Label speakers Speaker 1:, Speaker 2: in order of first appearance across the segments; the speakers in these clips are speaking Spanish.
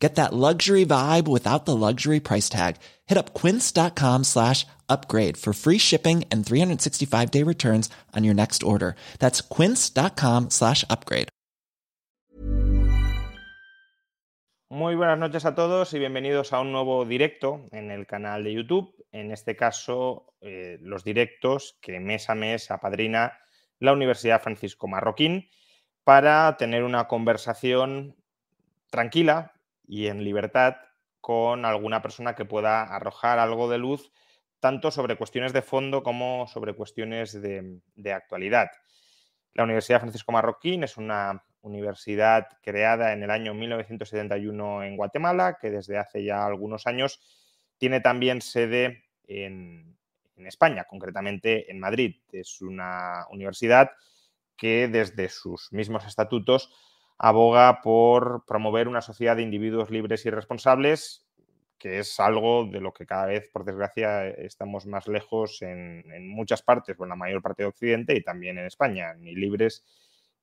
Speaker 1: Get that luxury vibe without the luxury price tag. Hit up quince.com slash upgrade for free shipping and 365 day returns on your next order. That's quince.com slash upgrade.
Speaker 2: Muy buenas noches a todos y bienvenidos a un nuevo directo en el canal de YouTube. En este caso, eh, los directos que mes a mes apadrina la Universidad Francisco Marroquín para tener una conversación tranquila, y en libertad con alguna persona que pueda arrojar algo de luz tanto sobre cuestiones de fondo como sobre cuestiones de, actualidad. La Universidad Francisco Marroquín es una universidad creada en el año 1971 en Guatemala, que desde hace ya algunos años tiene también sede en, en España, concretamente en Madrid. Es una universidad que desde sus mismos estatutos aboga por promover una sociedad de individuos libres y responsables, que es algo de lo que cada vez, por desgracia, estamos más lejos en, muchas partes, o en la mayor parte de Occidente y también en España, ni libres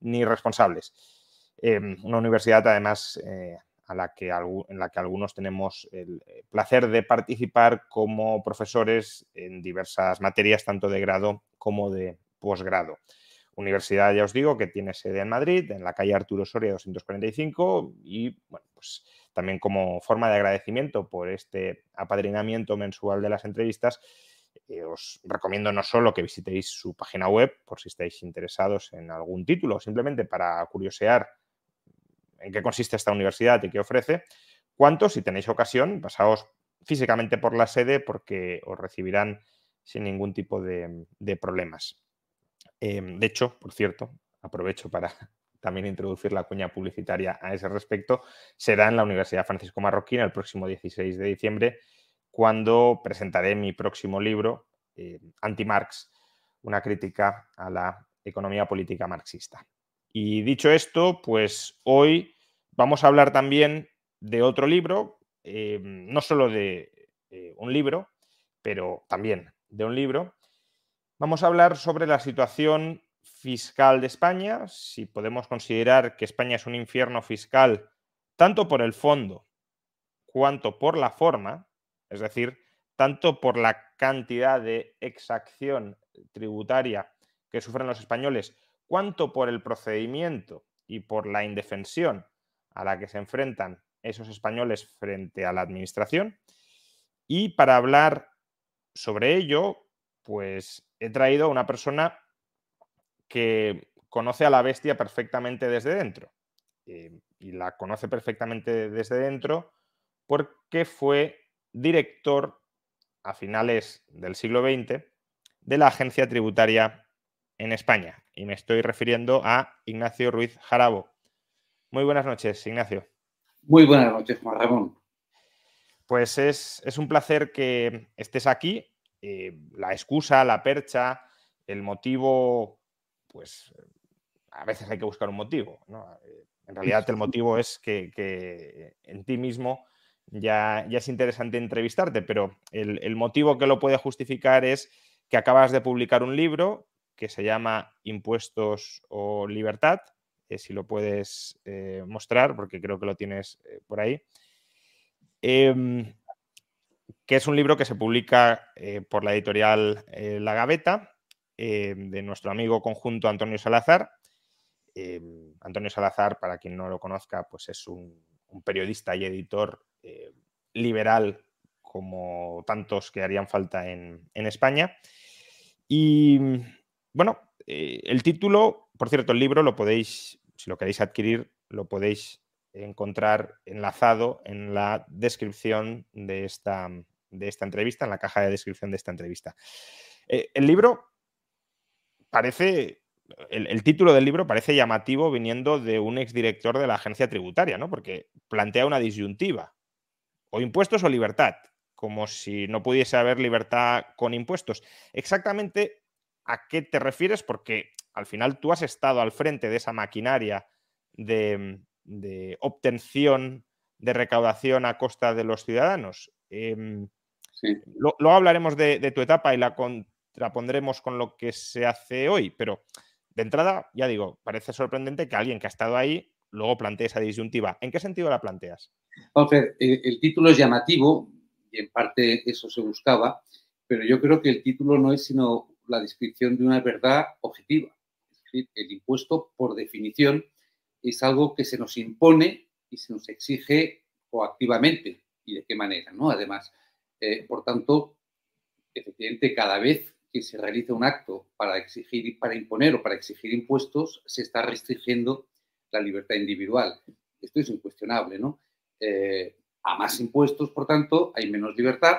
Speaker 2: ni responsables. Em, una universidad, además, eh, a la que, en la que algunos tenemos el eh, placer de participar como profesores en diversas materias, tanto de grado como de posgrado. Universidad, ya os digo, que tiene sede en Madrid, en la calle Arturo Soria 245 y, bueno, pues también como forma de agradecimiento por este apadrinamiento mensual de las entrevistas, eh, os recomiendo no solo que visitéis su página web por si estáis interesados en algún título, simplemente para curiosear en qué consiste esta universidad y qué ofrece, cuanto, si tenéis ocasión, pasaos físicamente por la sede porque os recibirán sin ningún tipo de problemas. Em, de hecho, por cierto, aprovecho para también introducir la cuña publicitaria a ese respecto, será en la Universidad Francisco Marroquín el próximo 16 de diciembre, cuando presentaré mi próximo libro, eh, Anti-Marx, una crítica a la economía política marxista. Y dicho esto, pues hoy vamos a hablar también de otro libro, em, no solo de eh, un libro, pero también de un libro, Vamos a hablar sobre la situación fiscal de España, si podemos considerar que España es un infierno fiscal tanto por el fondo cuanto por la forma, es decir, tanto por la cantidad de exacción tributaria que sufren los españoles, cuanto por el procedimiento y por la indefensión a la que se enfrentan esos españoles frente a la administración. Y para hablar sobre ello, pues he traído a una persona que conoce a la bestia perfectamente desde dentro. Eh, y la conoce perfectamente desde dentro porque fue director a finales del siglo XX de la agencia tributaria en España. Y me estoy refiriendo a Ignacio Ruiz Jarabo. Muy buenas noches, Ignacio.
Speaker 3: Muy buenas noches, Juan Ramón.
Speaker 2: Pues es, es un placer que estés aquí eh, la excusa, la percha, el motivo, pues a veces hay que buscar un motivo. En realidad el motivo es que, en ti mismo ya, ya, es interesante entrevistarte, pero el, motivo que lo puede justificar es que acabas de publicar un libro que se llama Impuestos o Libertad, eh, si lo puedes eh, mostrar, porque creo que lo tienes por ahí. Que es un libro que se publica eh, por la editorial eh, La Gaveta, eh, de nuestro amigo conjunto Antonio Salazar. Antonio Salazar, para quien no lo conozca, pues es un, periodista y editor liberal como tantos que harían falta en, en España. Y bueno, el título, por cierto, el libro lo podéis, si lo queréis adquirir, lo podéis encontrar enlazado en la descripción de esta, de esta entrevista, en la caja de descripción de esta entrevista. Eh, el libro parece, el, título del libro parece llamativo viniendo de un exdirector de la agencia tributaria, ¿no? Porque plantea una disyuntiva, o impuestos o libertad, como si no pudiese haber libertad con impuestos. Exactamente a qué te refieres, porque al final tú has estado al frente de esa maquinaria de, obtención de recaudación a costa de los ciudadanos. Em, luego hablaremos de, tu etapa y la contrapondremos con lo que se hace hoy, pero de entrada, ya digo, parece sorprendente que alguien que ha estado ahí luego plantee esa disyuntiva. ¿En qué sentido la planteas?
Speaker 3: el título es llamativo y en parte eso se buscaba, pero yo creo que el título no es sino la descripción de una verdad objetiva. Es decir, el impuesto, por definición, es algo que se nos impone y se nos exige coactivamente. ¿Y de qué manera? ¿no? Además, eh, por tanto, efectivamente, cada vez que se realiza un acto para exigir, para imponer o para exigir impuestos, se está restringiendo la libertad individual. Esto es incuestionable, ¿no? Eh, a más impuestos, por tanto, hay menos libertad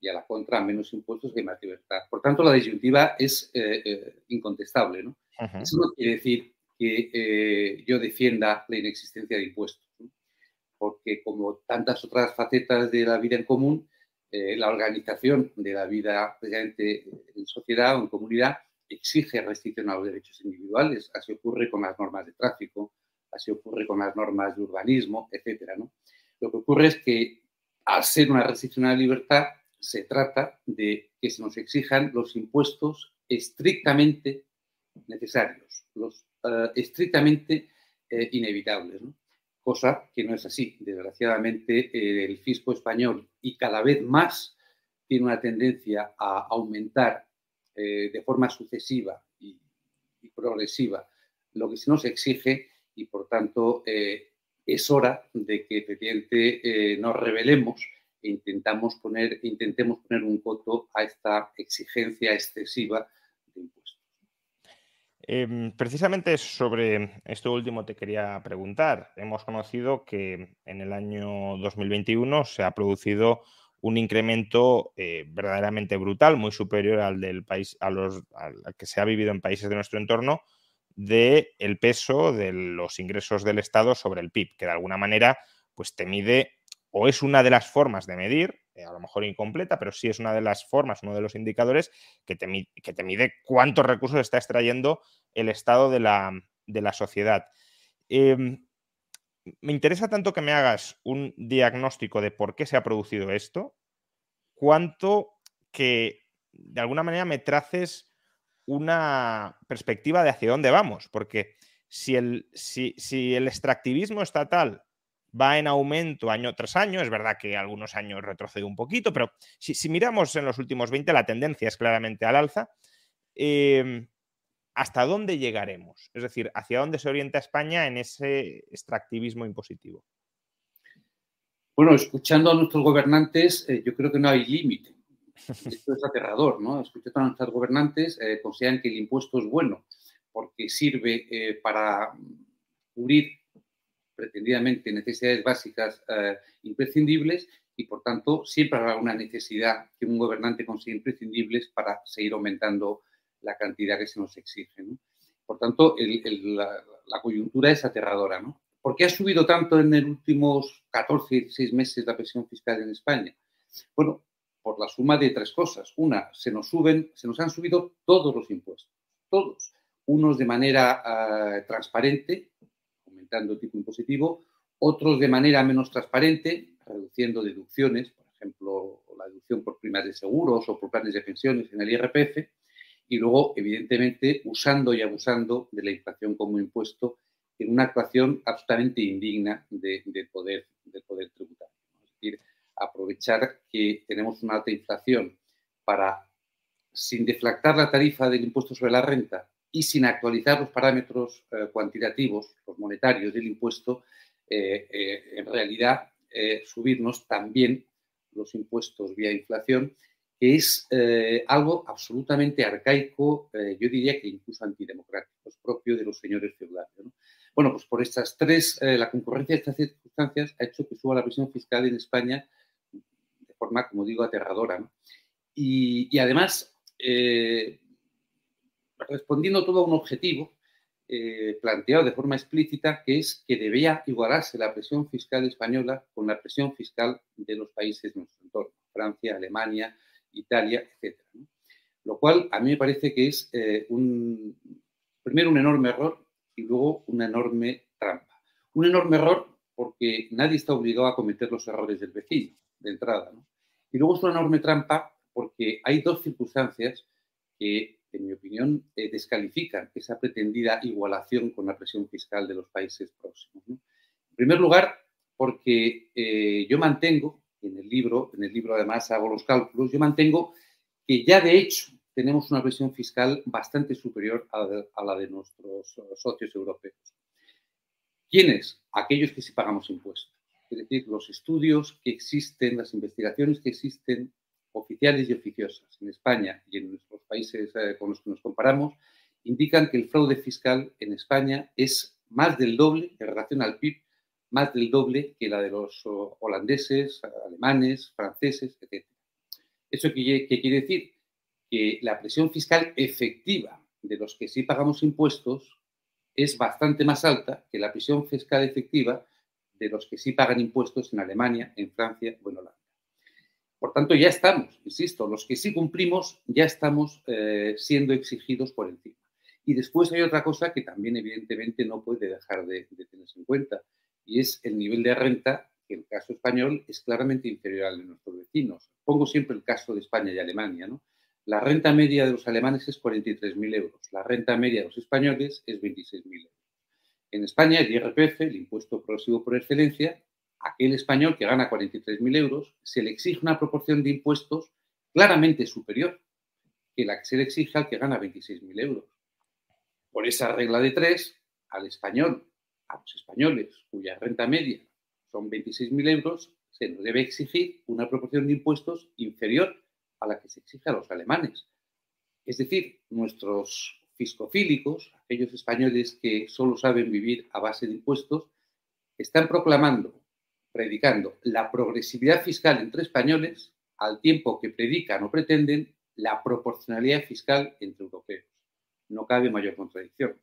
Speaker 3: y a la contra, menos impuestos hay más libertad. Por tanto, la disyuntiva es eh, incontestable. ¿no? Eso no quiere decir que eh, yo defienda la inexistencia de impuestos, porque como tantas otras facetas de la vida en común, la organización de la vida en sociedad o en comunidad exige restricción a los derechos individuales. Así ocurre con las normas de tráfico, así ocurre con las normas de urbanismo, etc. Lo que ocurre es que al ser una restricción a la libertad, se trata de que se nos exijan los impuestos estrictamente necesarios, los eh, estrictamente eh, inevitables, cosa que no es así. Desgraciadamente, eh, el fisco español y cada vez más tiene una tendencia a aumentar de forma sucesiva y, progresiva lo que se nos exige y, por tanto, es hora de que efectivamente nos revelemos e intentamos poner, intentemos poner un coto a esta exigencia excesiva.
Speaker 2: Em, precisamente sobre esto último te quería preguntar. Hemos conocido que en el año 2021 se ha producido un incremento eh, verdaderamente brutal, muy superior al del país, a los, al que se ha vivido en países de nuestro entorno, del el peso de los ingresos del Estado sobre el PIB, que de alguna manera pues te mide o es una de las formas de medir, eh, a lo mejor incompleta, pero sí es una de las formas, uno de los indicadores que te, que te mide cuántos recursos está extrayendo el estado de la, sociedad. Em, me interesa tanto que me hagas un diagnóstico de por qué se ha producido esto, cuanto que de alguna manera me traces una perspectiva de hacia dónde vamos, porque si el, si, si el extractivismo estatal va en aumento año tras año. Es verdad que algunos años retrocede un poquito, pero si, miramos en los últimos 20, la tendencia es claramente al alza. Em, ¿Hasta dónde llegaremos? Es decir, ¿hacia dónde se orienta España en ese extractivismo impositivo?
Speaker 3: Bueno, escuchando a nuestros gobernantes, eh, yo creo que no hay límite. Esto es aterrador, ¿no? Escuchando a nuestros gobernantes, eh, consideran que el impuesto es bueno porque sirve eh, para cubrir pretendidamente necesidades básicas eh, imprescindibles y, por tanto, siempre habrá una necesidad que un gobernante consiga imprescindibles para seguir aumentando la cantidad que se nos exige. Por tanto, la, coyuntura es aterradora. ¿no? ¿Por qué ha subido tanto en los últimos 14, 16 meses la presión fiscal en España? Bueno, por la suma de tres cosas. Una, se nos suben, se nos han subido todos los impuestos, todos. Unos de manera eh, transparente, el tipo impositivo, otros de manera menos transparente, reduciendo deducciones, por ejemplo, la deducción por primas de seguros o por planes de pensiones en el IRPF, y luego, evidentemente, usando y abusando de la inflación como impuesto en una actuación absolutamente indigna de, poder, del poder tributario. Es decir, aprovechar que tenemos una alta inflación para, sin deflactar la tarifa del impuesto sobre la renta, y sin actualizar los parámetros eh, cuantitativos, los monetarios del impuesto, eh, eh, en realidad subirnos también los impuestos vía inflación, que es algo absolutamente arcaico, yo diría que incluso antidemocrático, es propio de los señores feudales. Bueno, pues por estas tres, la concurrencia de estas circunstancias ha hecho que suba la presión fiscal en España de forma, como digo, aterradora. Y, y, además, respondiendo todo a un objetivo eh, planteado de forma explícita, que es que debía igualarse la presión fiscal española con la presión fiscal de los países de nuestro entorno, Francia, Alemania, Italia, etc. Lo cual a mí me parece que es eh, un, Primero un enorme error y luego una enorme trampa. Un enorme error porque nadie está obligado a cometer los errores del vecino, de entrada. Y luego es una enorme trampa porque hay dos circunstancias que, en mi opinión, eh, descalifican esa pretendida igualación con la presión fiscal de los países próximos. En primer lugar, porque eh, yo mantengo, en el libro, en el libro además hago los cálculos, yo mantengo que ya de hecho tenemos una presión fiscal bastante superior a, la de nuestros socios europeos. ¿Quiénes? Aquellos que sí pagamos impuestos. Es decir, los estudios que existen, las investigaciones que existen, oficiales y oficiosas en España y en nuestros países eh, con los que nos comparamos, indican que el fraude fiscal en España es más del doble en relación al PIB, más del doble que la de los holandeses, alemanes, franceses, etc. ¿Eso quiere decir? que la presión fiscal efectiva de los que sí pagamos impuestos es bastante más alta que la presión fiscal efectiva de los que sí pagan impuestos en Alemania, en Francia o en Holanda. Por tanto, ya estamos, insisto, los que sí cumplimos ya estamos eh, siendo exigidos por encima. Y después hay otra cosa que también evidentemente no puede dejar de, tenerse en cuenta y es el nivel de renta que en el caso español es claramente inferior al de nuestros vecinos. Pongo siempre el caso de España y Alemania. La renta media de los alemanes es 43.000 euros, la renta media de los españoles es 26.000 euros. En España, el IRPF, el impuesto progresivo por excelencia, aquel español que gana 43.000 euros, se le exige una proporción de impuestos claramente superior que la que se le exige al que gana 26.000 euros. Por esa regla de tres, al español, a los españoles cuya renta media son 26.000 euros, se nos debe exigir una proporción de impuestos inferior a la que se exige a los alemanes. Es decir, nuestros fiscofílicos, aquellos españoles que solo saben vivir a base de impuestos, están proclamando, predicando la progresividad fiscal entre españoles al tiempo que predican o pretenden la proporcionalidad fiscal entre europeos. No cabe mayor contradicción.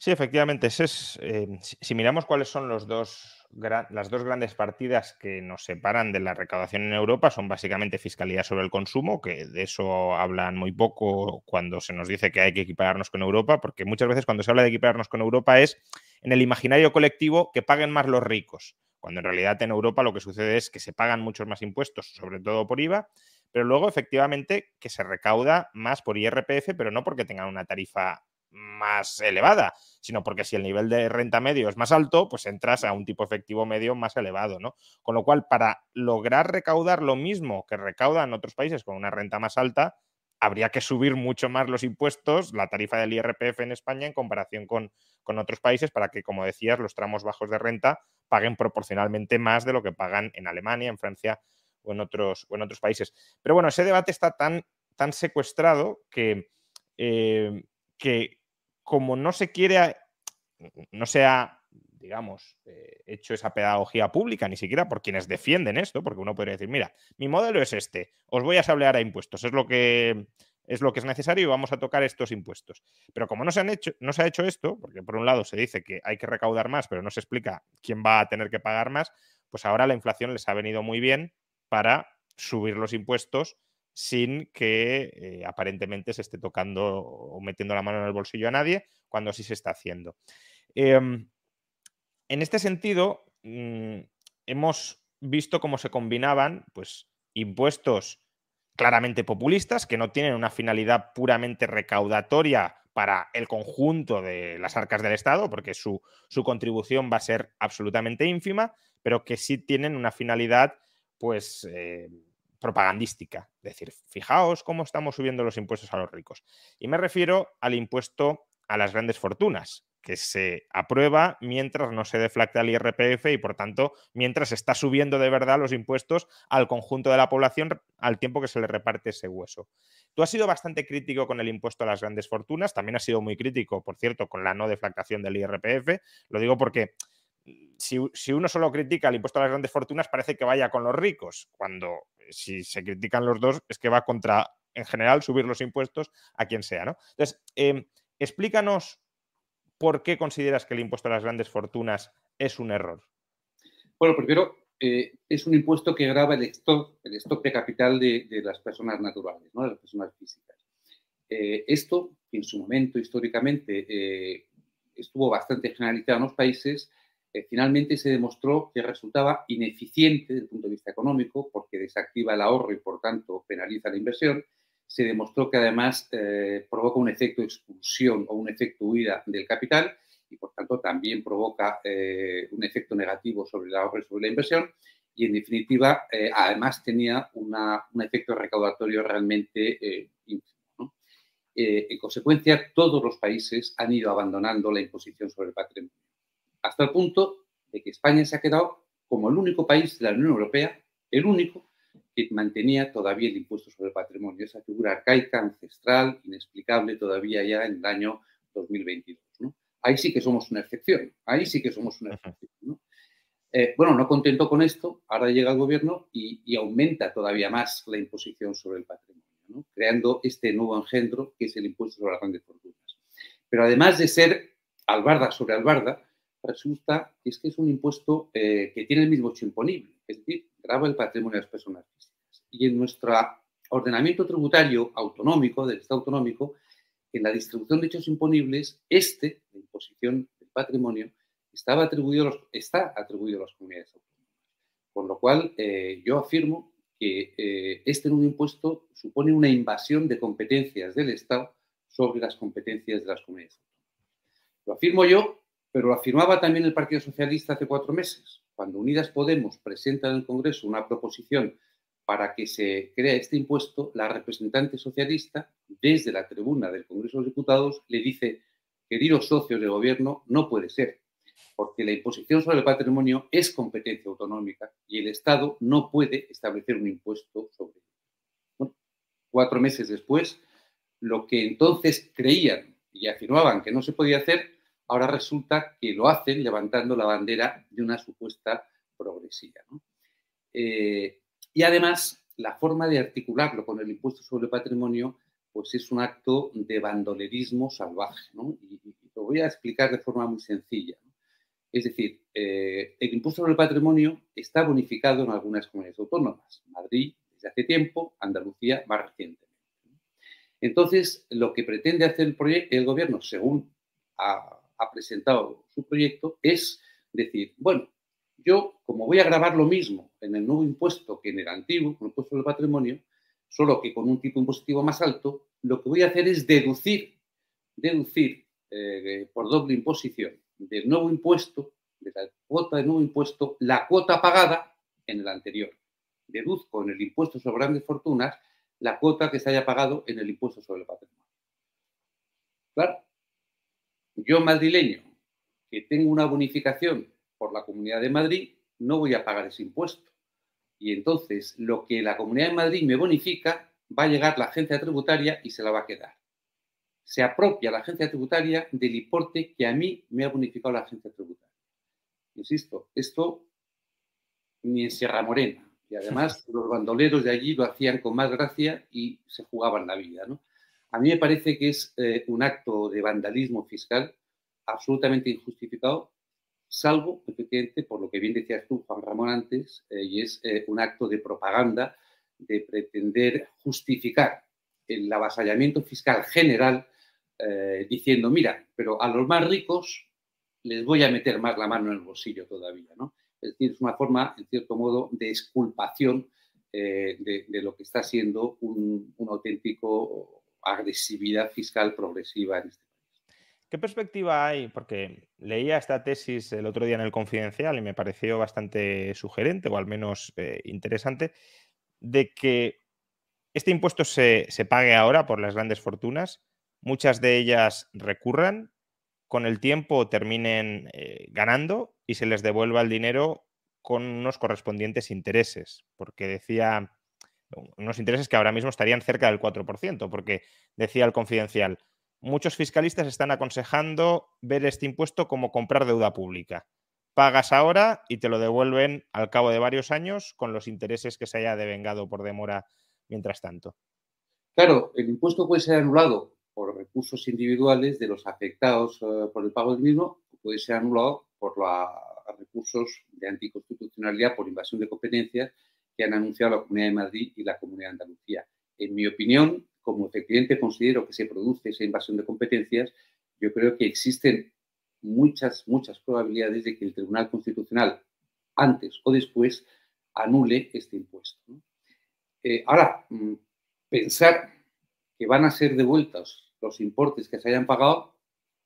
Speaker 2: Sí, efectivamente. es, eh, si miramos cuáles son los dos las dos grandes partidas que nos separan de la recaudación en Europa son básicamente fiscalidad sobre el consumo, que de eso hablan muy poco cuando se nos dice que hay que equipararnos con Europa, porque muchas veces cuando se habla de equipararnos con Europa es en el imaginario colectivo que paguen más los ricos, cuando en realidad en Europa lo que sucede es que se pagan muchos más impuestos, sobre todo por IVA, pero luego efectivamente que se recauda más por IRPF, pero no porque tengan una tarifa más elevada, sino porque si el nivel de renta medio es más alto, pues entras a un tipo efectivo medio más elevado, ¿no? Con lo cual, para lograr recaudar lo mismo que recaudan otros países con una renta más alta, habría que subir mucho más los impuestos, la tarifa del IRPF en España en comparación con, con otros países para que, como decías, los tramos bajos de renta paguen proporcionalmente más de lo que pagan en Alemania, en Francia o en otros, en otros países. Pero bueno, ese debate está tan, tan secuestrado que, eh, que como no se quiere, no se ha, digamos, eh, hecho esa pedagogía pública, ni siquiera por quienes defienden esto, porque uno podría decir, mira, mi modelo es este, os voy a sablear a impuestos, es lo que es lo que es necesario y vamos a tocar estos impuestos. Pero como no se, han hecho, no se ha hecho esto, porque por un lado se dice que hay que recaudar más, pero no se explica quién va a tener que pagar más, pues ahora la inflación les ha venido muy bien para subir los impuestos sin que eh, aparentemente se esté tocando o metiendo la mano en el bolsillo a nadie, cuando sí se está haciendo. Em, en este sentido, mm, hemos visto cómo se combinaban pues, impuestos claramente populistas, que no tienen una finalidad puramente recaudatoria para el conjunto de las arcas del Estado, porque su, contribución va a ser absolutamente ínfima, pero que sí tienen una finalidad, pues, eh, propagandística. Es decir, fijaos cómo estamos subiendo los impuestos a los ricos. Y me refiero al impuesto a las grandes fortunas, que se aprueba mientras no se deflacta el IRPF y, por tanto, mientras está subiendo de verdad los impuestos al conjunto de la población al tiempo que se le reparte ese hueso. Tú has sido bastante crítico con el impuesto a las grandes fortunas, también has sido muy crítico, por cierto, con la no deflactación del IRPF. Lo digo porque si, uno solo critica el impuesto a las grandes fortunas, parece que vaya con los ricos, cuando si se critican los dos, es que va contra, en general, subir los impuestos a quien sea, ¿no? Entonces, em, explícanos por qué consideras que el impuesto a las grandes fortunas es un error.
Speaker 3: Bueno, primero, eh, es un impuesto que graba el stock, el stock de capital de, las personas naturales, ¿no? de las personas físicas. Eh, esto, en su momento históricamente eh, estuvo bastante generalizado en los países, eh, finalmente se demostró que resultaba ineficiente desde el punto de vista económico porque desactiva el ahorro y por tanto penaliza la inversión. Se demostró que además provoca un efecto expulsión o un efecto huida del capital y por tanto también provoca un efecto negativo sobre el ahorro y sobre la inversión. Y en definitiva además tenía un efecto recaudatorio realmente eh, en consecuencia, todos los países han ido abandonando la imposición sobre el patrimonio, hasta el punto de que España se ha quedado como el único país de la Unión Europea, el único que mantenía todavía el impuesto sobre el patrimonio, esa figura arcaica, ancestral, inexplicable todavía ya en el año 2022. Ahí sí que somos una excepción, ahí sí que somos una excepción. Eh, bueno, no contento con esto, ahora llega el gobierno y aumenta todavía más la imposición sobre el patrimonio creando este nuevo engendro que es el impuesto sobre las grandes fortunas. Pero además de ser albarda sobre albarda, resulta que es que es un impuesto eh, que tiene el mismo hecho imponible, es decir, grava el patrimonio de las personas físicas. Y en nuestro ordenamiento tributario autonómico, del Estado autonómico, en la distribución de hechos imponibles, este, la imposición del patrimonio, estaba atribuido está atribuido a las comunidades autónomas. Con lo cual, eh, yo afirmo que eh, este nuevo impuesto supone una invasión de competencias del Estado sobre las competencias de las comunidades Lo afirmo yo, pero lo afirmaba también el Partido Socialista hace cuatro meses, cuando Unidas Podemos presenta en el Congreso una proposición para que se crea este impuesto, la representante socialista, desde la tribuna del Congreso de los Diputados, le dice, queridos socios de gobierno, no puede ser porque la imposición sobre el patrimonio es competencia autonómica y el Estado no puede establecer un impuesto sobre él. cuatro meses después, lo que entonces creían y afirmaban que no se podía hacer, ahora resulta que lo hacen levantando la bandera de una supuesta progresiva. Eh, y además, la forma de articularlo con el impuesto sobre el patrimonio, pues es un acto de bandolerismo salvaje. Y, lo voy a explicar de forma muy sencilla. Es decir, eh, el impuesto sobre el patrimonio está bonificado en algunas comunidades autónomas. Madrid desde hace tiempo, Andalucía más recientemente. Entonces, lo que pretende hacer el, gobierno, según presentado su proyecto, es decir, bueno, yo como voy a grabar lo mismo en el nuevo impuesto que en el antiguo, el impuesto sobre el patrimonio, solo que con un tipo impositivo más alto, lo que voy a hacer es deducir, deducir eh, por doble imposición del nuevo impuesto, de la cuota del nuevo impuesto, la cuota pagada en el anterior. Deduzco en el impuesto sobre grandes fortunas la cuota que se haya pagado en el impuesto sobre el patrimonio. Claro, yo madrileño que tengo una bonificación por la Comunidad de Madrid, no voy a pagar ese impuesto. Y entonces lo que la Comunidad de Madrid me bonifica va a llegar la agencia tributaria y se la va a quedar se apropia la agencia tributaria del importe que a mí me ha bonificado la agencia tributaria. Insisto, esto ni en Sierra Morena. Y además los bandoleros de allí lo hacían con más gracia y se jugaban la vida. A mí me parece que es eh, un acto de vandalismo fiscal absolutamente injustificado, salvo, efectivamente, por lo que bien decías tú, Juan Ramón, antes, eh, y es eh, un acto de propaganda de pretender justificar el avasallamiento fiscal general diciendo, mira, pero a los más ricos les voy a meter más la mano en el bolsillo todavía, ¿no? Es decir, es una forma, en cierto modo, de exculpación de, lo que está siendo un, auténtico agresividad fiscal progresiva en este país.
Speaker 2: ¿Qué perspectiva hay? Porque leía esta tesis el otro día en el Confidencial y me pareció bastante sugerente o al menos eh, interesante de que este impuesto se, se, pague ahora por las grandes fortunas muchas de ellas recurran, con el tiempo terminen eh, ganando y se les devuelva el dinero con unos correspondientes intereses, porque decía unos intereses que ahora mismo estarían cerca del 4%, porque decía el confidencial, muchos fiscalistas están aconsejando ver este impuesto como comprar deuda pública. Pagas ahora y te lo devuelven al cabo de varios años con los intereses que se haya devengado por demora mientras tanto.
Speaker 3: Claro, el impuesto puede ser anulado por recursos individuales de los afectados eh, por el pago del mismo, puede ser anulado por los recursos de anticonstitucionalidad por invasión de competencias que han anunciado la Comunidad de Madrid y la Comunidad de Andalucía. En mi opinión, como efectivamente considero que se produce esa invasión de competencias, yo creo que existen muchas, muchas probabilidades de que el Tribunal Constitucional, antes o después, anule este impuesto. Eh, ahora, mm, pensar que van a ser devueltos los importes que se hayan pagado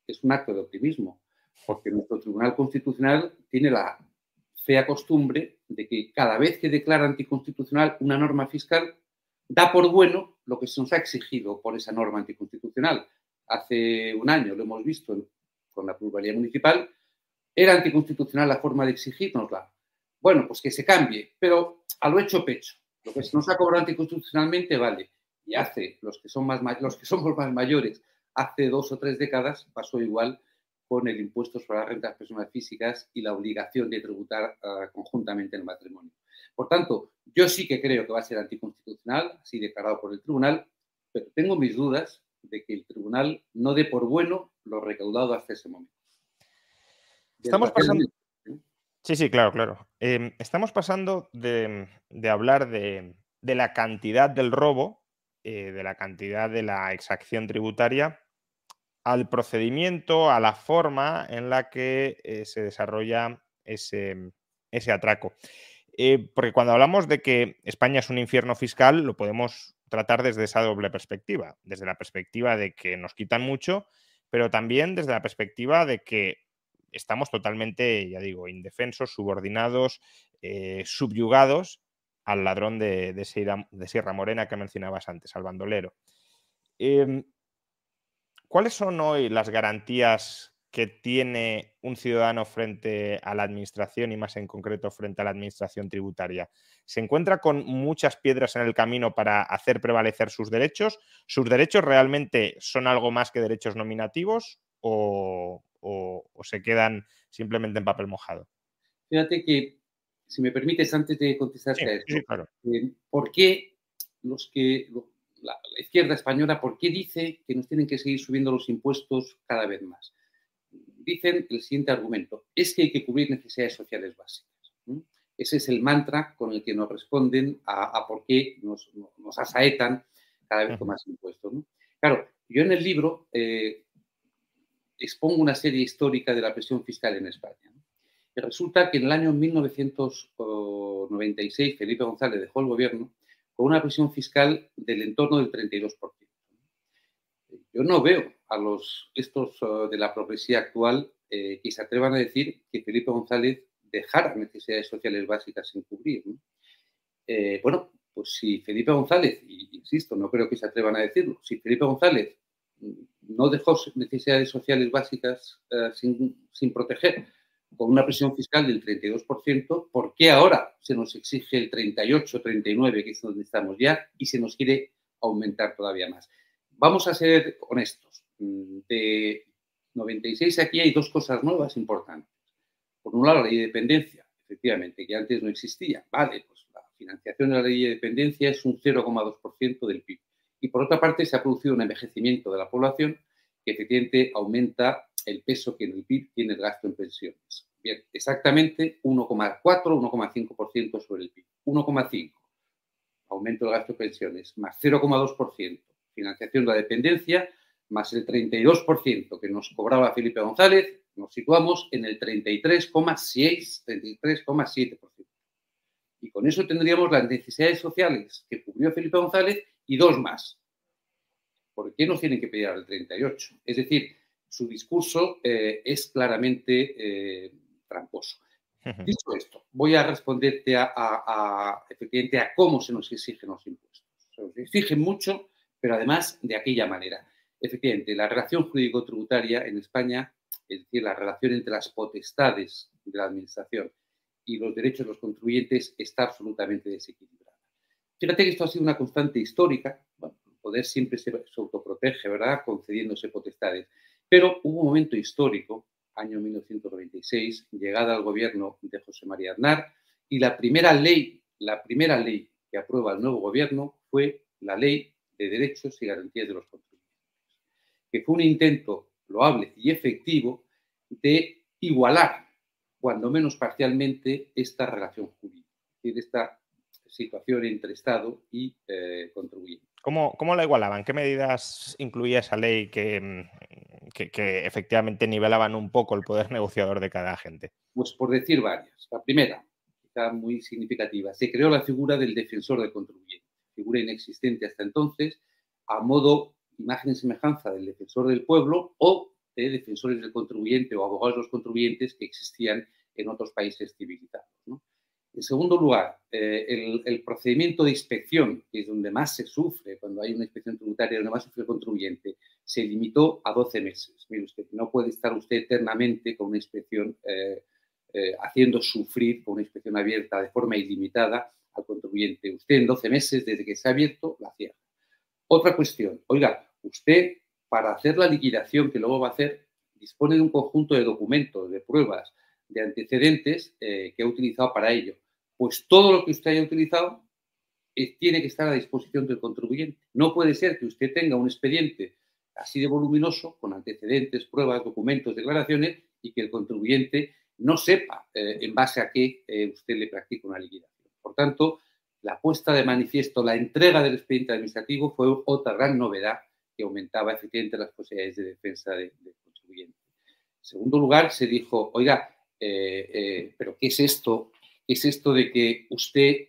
Speaker 3: es un acto de optimismo, porque nuestro Tribunal Constitucional tiene la fea costumbre de que cada vez que declara anticonstitucional una norma fiscal, da por bueno lo que se nos ha exigido por esa norma anticonstitucional. Hace un año lo hemos visto con la pluralidad municipal, era anticonstitucional la forma de exigirnosla. Bueno, pues que se cambie, pero a lo hecho pecho. Lo que se nos ha cobrado anticonstitucionalmente vale. Y hace, los que, son más, los que somos más mayores, hace dos o tres décadas pasó igual con el impuesto sobre las rentas personas físicas y la obligación de tributar uh, conjuntamente el matrimonio. Por tanto, yo sí que creo que va a ser anticonstitucional, así declarado por el tribunal, pero tengo mis dudas de que el tribunal no dé por bueno lo recaudado hasta ese momento.
Speaker 2: Estamos pasando. Sí, sí, claro, claro. Eh, estamos pasando de, de hablar de, de, la cantidad del robo, eh, de la cantidad de la exacción tributaria, al procedimiento, a la forma en la que eh, se desarrolla ese, ese atraco. Eh, porque cuando hablamos de que España es un infierno fiscal, lo podemos tratar desde esa doble perspectiva, desde la perspectiva de que nos quitan mucho, pero también desde la perspectiva de que estamos totalmente, ya digo, indefensos, subordinados, eh, subyugados al ladrón de, de, Sierra, Morena que mencionabas antes, al bandolero. Em, ¿Cuáles son hoy las garantías que tiene un ciudadano frente a la administración y más en concreto frente a la administración tributaria? ¿Se encuentra con muchas piedras en el camino para hacer prevalecer sus derechos? ¿Sus derechos realmente son algo más que derechos nominativos o, se quedan simplemente en papel mojado?
Speaker 3: Fíjate que, si me permites, antes de contestarte a esto, eh, ¿por qué los que la, izquierda española, ¿por qué dice que nos tienen que seguir subiendo los impuestos cada vez más? Dicen el siguiente argumento, es que hay que cubrir necesidades sociales básicas. Ese es el mantra con el que nos responden a, por qué nos, nos, asaetan cada vez con más impuestos. Claro, yo en el libro eh, expongo una serie histórica de la presión fiscal en España. Y resulta que en el año 1996 Felipe González dejó el gobierno con una presión fiscal del entorno del 32%. Yo no veo a los estos uh, de la progresía actual eh, que se atrevan a decir que Felipe González dejara necesidades sociales básicas sin cubrir. Eh, bueno, pues si Felipe González, insisto, no creo que se atrevan a decirlo, si Felipe González no dejó necesidades sociales básicas sin, sin proteger, con una presión fiscal del 32%, ¿por qué ahora se nos exige el 38, 39, que es donde estamos ya, y se nos quiere aumentar todavía más? Vamos a ser honestos. Mm, de 96 aquí hay dos cosas nuevas importantes. Por un lado, la ley de dependencia, efectivamente, que antes no existía. Vale, pues la financiación de la ley de dependencia es un 0,2% del PIB. Y por otra parte, se ha producido un envejecimiento de la población que efectivamente aumenta el peso que en el PIB tiene el gasto en pensiones. Bien, exactamente 1,4, 1,5% sobre el PIB. 1,5, aumento del gasto en pensiones, más 0,2%, financiación de la dependencia, más el 32% que nos cobraba Felipe González, nos situamos en el 33,6, 33,7%. Y con eso tendríamos las necesidades sociales que cubrió Felipe González y dos más. ¿Por qué nos tienen que pedir al 38? Es decir, su discurso eh, es claramente eh, tramposo. Dicho esto, voy a responderte a, efectivamente a cómo se nos exigen los impuestos. Se nos exigen mucho, pero además de aquella manera. Efectivamente, la relación jurídico-tributaria en España, es decir, la relación entre las potestades de la Administración y los derechos de los contribuyentes está absolutamente desequilibrada. Fíjate que esto ha sido una constante histórica. Bueno, el poder siempre se, se autoprotege, ¿verdad?, concediéndose potestades. Pero hubo un momento histórico, año 1996, llegada al gobierno de José María Aznar, y la primera ley, la primera ley que aprueba el nuevo gobierno fue la Ley de Derechos y Garantías de los Contribuyentes, que fue un intento loable y efectivo de igualar, cuando menos parcialmente, esta relación jurídica, es decir, esta situación entre Estado y eh, contribuyente.
Speaker 2: ¿Cómo, la igualaban? ¿Qué medidas incluía esa ley mm, que, que, efectivamente nivelaban un poco el poder negociador de cada agente?
Speaker 3: Pues por decir varias. La primera, está muy significativa, se creó la figura del defensor del contribuyente, figura inexistente hasta entonces, a modo imagen y semejanza del defensor del pueblo o de defensores del contribuyente o abogados de los contribuyentes que existían en otros países civilizados. En segundo lugar, eh, el, procedimiento de inspección, que es donde más se sufre, cuando hay una inspección tributaria, donde más sufre el contribuyente, se limitó a 12 meses. Mire usted, no puede estar usted eternamente con una inspección, eh, eh, haciendo sufrir con una inspección abierta de forma ilimitada al contribuyente. Usted en 12 meses, desde que se ha abierto, la cierra. Otra cuestión, oiga, usted para hacer la liquidación que luego va a hacer, dispone de un conjunto de documentos, de pruebas, de antecedentes que ha utilizado para ello pues todo lo que usted haya utilizado eh, tiene que estar a disposición del contribuyente. No puede ser que usted tenga un expediente así de voluminoso, con antecedentes, pruebas, documentos, declaraciones, y que el contribuyente no sepa eh, en base a qué eh, usted le practica una liquidación. Por tanto, la puesta de manifiesto, la entrega del expediente administrativo fue otra gran novedad que aumentaba efectivamente las posibilidades de defensa del contribuyente. En segundo lugar, se dijo, oiga, pero ¿qué es esto es esto de que usted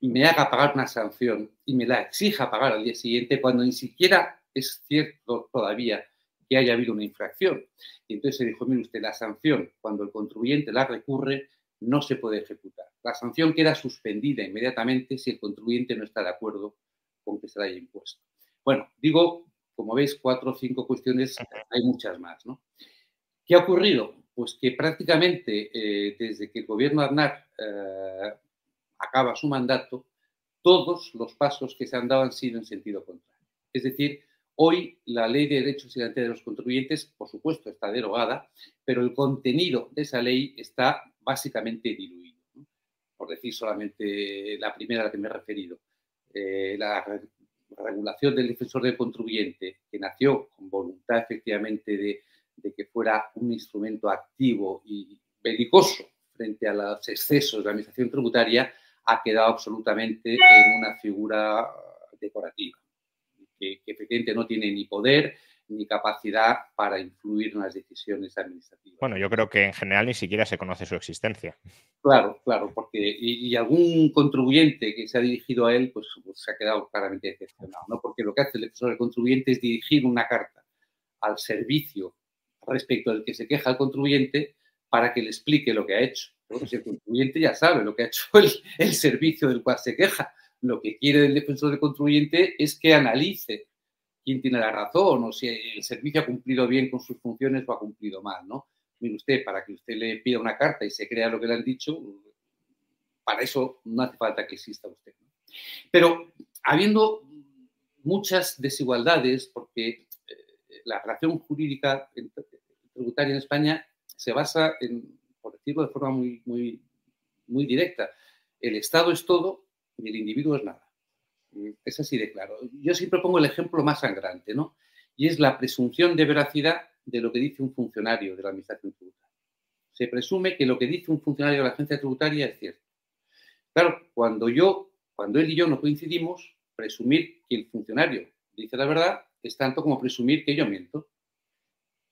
Speaker 3: me haga pagar una sanción y me la exija pagar al día siguiente cuando ni siquiera es cierto todavía que haya habido una infracción. Y entonces se dijo, mire usted, la sanción, cuando el contribuyente la recurre, no se puede ejecutar. La sanción queda suspendida inmediatamente si el contribuyente no está de acuerdo con que se la haya impuesto. Bueno, digo, como veis, cuatro o cinco cuestiones, hay muchas más. ¿no? ¿Qué ha ocurrido? Pues que prácticamente eh, desde que el gobierno Aznar eh, acaba su mandato, todos los pasos que se han dado han sido en sentido contrario. Es decir, hoy la ley de derechos y garantías de los contribuyentes, por supuesto, está derogada, pero el contenido de esa ley está básicamente diluido. Por decir solamente la primera a la que me he referido. Eh, la regulación del defensor del contribuyente, que nació con voluntad efectivamente de de que fuera un instrumento activo y belicoso frente a los excesos de la administración tributaria, ha quedado absolutamente en una figura decorativa, que, efectivamente no tiene ni poder ni capacidad para influir en las decisiones administrativas.
Speaker 2: Bueno, yo creo que en general ni siquiera se conoce su existencia.
Speaker 3: Claro, claro, porque y, algún contribuyente que se ha dirigido a él, pues, pues, se ha quedado claramente decepcionado, ¿no? Porque lo que hace el defensor del contribuyente es dirigir una carta al servicio respecto al que se queja el contribuyente para que le explique lo que ha hecho. si el contribuyente ya sabe lo que ha hecho el, servicio del cual se queja. Lo que quiere el defensor del contribuyente es que analice quién tiene la razón o si el servicio ha cumplido bien con sus funciones o ha cumplido mal, ¿no? Mire usted, para que usted le pida una carta y se crea lo que le han dicho, para eso no hace falta que exista usted. Pero habiendo muchas desigualdades, porque la relación jurídica tributaria en España se basa en, por decirlo de forma muy, muy, directa, el Estado es todo y el individuo es nada. Es así de claro. Yo siempre pongo el ejemplo más sangrante, ¿no? Y es la presunción de veracidad de lo que dice un funcionario de la Administración Tributaria. Se presume que lo que dice un funcionario de la agencia tributaria es cierto. Claro, cuando yo, cuando él y yo no coincidimos, presumir que el funcionario dice la verdad es tanto como presumir que yo miento.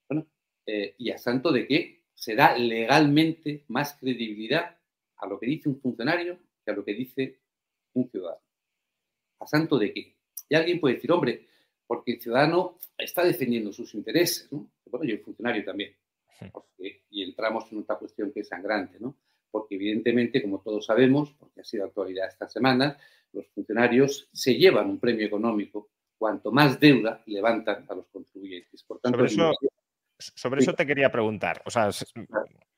Speaker 3: Bueno, eh, y a santo de que se da legalmente más credibilidad a lo que dice un funcionario que a lo que dice un ciudadano. A santo de qué. Y alguien puede decir, hombre, porque el ciudadano está defendiendo sus intereses, ¿no? Bueno, y el funcionario también. y entramos en otra cuestión que es sangrante, ¿no? Porque evidentemente, como todos sabemos, porque ha sido actualidad esta semana, los funcionarios se llevan un premio económico cuanto más deuda levantan a los contribuyentes. Por
Speaker 2: tanto, sobre eso, te quería preguntar. O sea, es,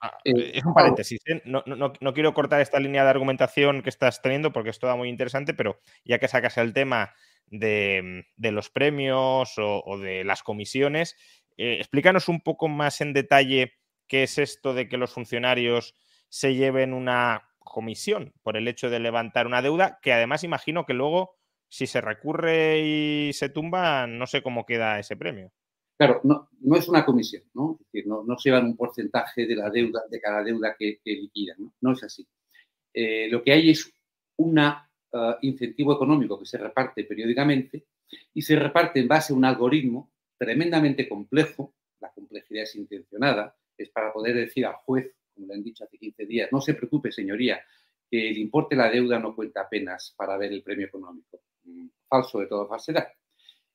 Speaker 2: ah, eh, un paréntesis. ¿eh? No, quiero cortar esta línea de argumentación que estás teniendo porque es toda muy interesante, pero ya que sacas el tema de, los premios o, de las comisiones, eh, explícanos un poco más en detalle qué es esto de que los funcionarios se lleven una comisión por el hecho de levantar una deuda, que además imagino que luego si se recurre y se tumba, no sé cómo queda ese premio.
Speaker 3: Claro, no, es una comisión, ¿no? No, no, se llevan un porcentaje de la deuda, de cada deuda que, liquidan, ¿no? Es así. Eh, lo que hay es un ah, incentivo económico que se reparte periódicamente y se reparte en base a un algoritmo tremendamente complejo, la complejidad es intencionada, es para poder decir al juez, como le han dicho hace 15 días, no se preocupe, señoría, que el importe de la deuda no cuenta apenas para ver el premio económico. Mm, falso de toda falsedad.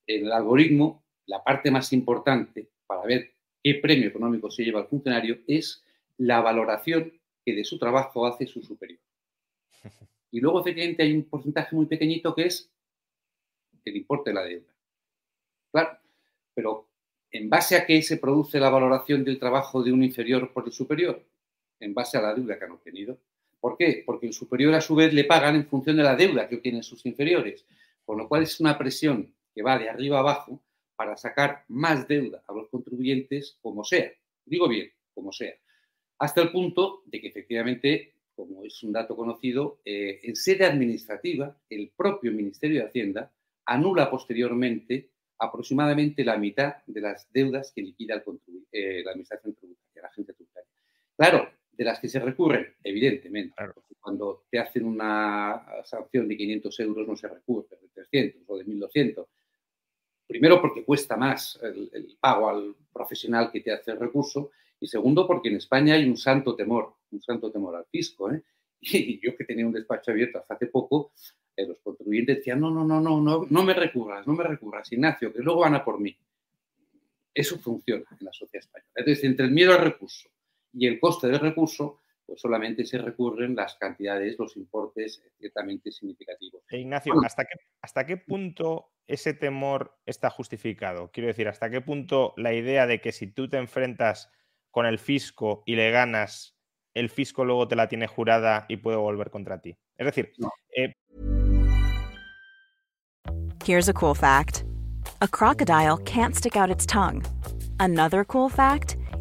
Speaker 3: El algoritmo, la parte más importante para ver qué premio económico se lleva el funcionario es la valoración que de su trabajo hace su superior. Y luego, efectivamente, hay un porcentaje muy pequeñito que es el importe de la deuda. Claro, pero ¿en base a qué se produce la valoración del trabajo de un inferior por el superior? En base a la deuda que han obtenido. ¿Por qué? Porque el superior a su vez le pagan en función de la deuda que obtienen sus inferiores, con lo cual es una presión que va de arriba abajo para sacar más deuda a los contribuyentes como sea. Digo bien, como sea. Hasta el punto de que efectivamente, como es un dato conocido, eh, en sede administrativa, el propio Ministerio de Hacienda anula posteriormente aproximadamente la mitad de las deudas que liquida eh, la Administración Tributaria, la agencia tributaria. Claro, de las que se recurren, evidentemente. Cuando te hacen una sanción de 500 euros no se recurre, de 300 o de 1200. Primero porque cuesta más el, pago al profesional que te hace el recurso y segundo porque en España hay un santo temor, un santo temor al fisco. ¿eh? Y yo que tenía un despacho abierto hace poco, eh, los contribuyentes decían, no, no, no, no, no, no me recurras, no me recurras, Ignacio, que luego van a por mí. Eso funciona en la sociedad española. Entonces, entre el miedo al recurso y el coste del recurso, pues solamente se recurren las cantidades, los importes ciertamente significativos.
Speaker 2: E Ignacio, ¿hasta qué, ¿hasta qué punto ese temor está justificado? Quiero decir, ¿hasta qué punto la idea de que si tú te enfrentas con el fisco y le ganas, el fisco luego te la tiene jurada y puede volver contra ti? Es decir, eh...
Speaker 4: Here's a cool fact. A crocodile can't stick out its tongue. Another cool fact.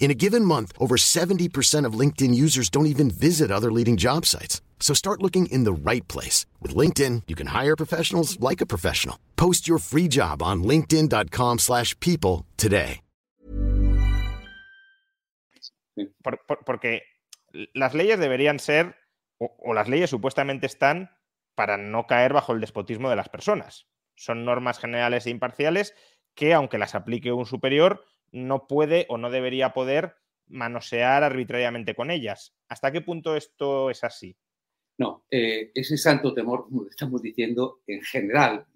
Speaker 5: In a given month, over 70% of LinkedIn users don't even visit other leading job sites. So start looking in the right place. With LinkedIn, you can hire professionals like a professional. Post your free job on linkedin.com slash people today.
Speaker 2: Por, por, porque las leyes deberían ser, o, o las leyes supuestamente están para no caer bajo el despotismo de las personas. Son normas generales e imparciales que, aunque las aplique un superior, no puede o no debería poder manosear arbitrariamente con ellas. ¿Hasta qué punto esto es así?
Speaker 3: No, eh, ese santo temor, como estamos diciendo, en general,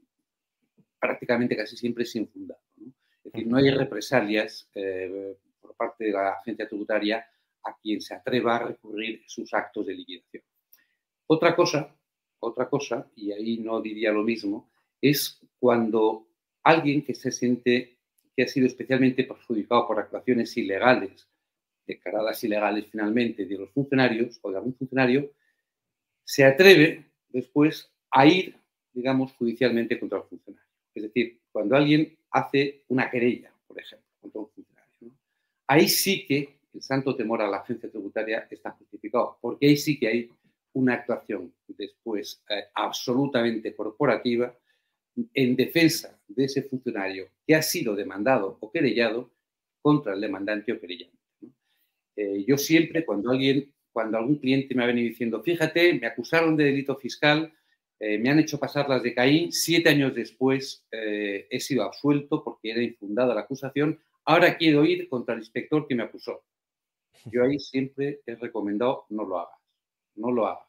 Speaker 3: prácticamente casi siempre es infundado. ¿no? Es decir, no hay represalias eh, por parte de la agencia tributaria a quien se atreva a recurrir sus actos de liquidación. Otra cosa, otra cosa, y ahí no diría lo mismo, es cuando alguien que se siente que ha sido especialmente perjudicado por actuaciones ilegales, declaradas ilegales finalmente, de los funcionarios o de algún funcionario, se atreve después a ir, digamos, judicialmente contra el funcionario. Es decir, cuando alguien hace una querella, por ejemplo, contra un funcionario, ahí sí que el santo temor a la agencia tributaria está justificado, porque ahí sí que hay una actuación después eh, absolutamente corporativa en defensa de ese funcionario que ha sido demandado o querellado contra el demandante o querellante. Eh, yo siempre, cuando alguien, cuando algún cliente me ha venido diciendo, fíjate, me acusaron de delito fiscal eh, me han hecho pasar las de Caín, siete años después eh, he sido absuelto porque era infundada la acusación, ahora quiero ir contra el inspector que me acusó. Yo ahí siempre he recomendado no lo hagas, no lo hagas,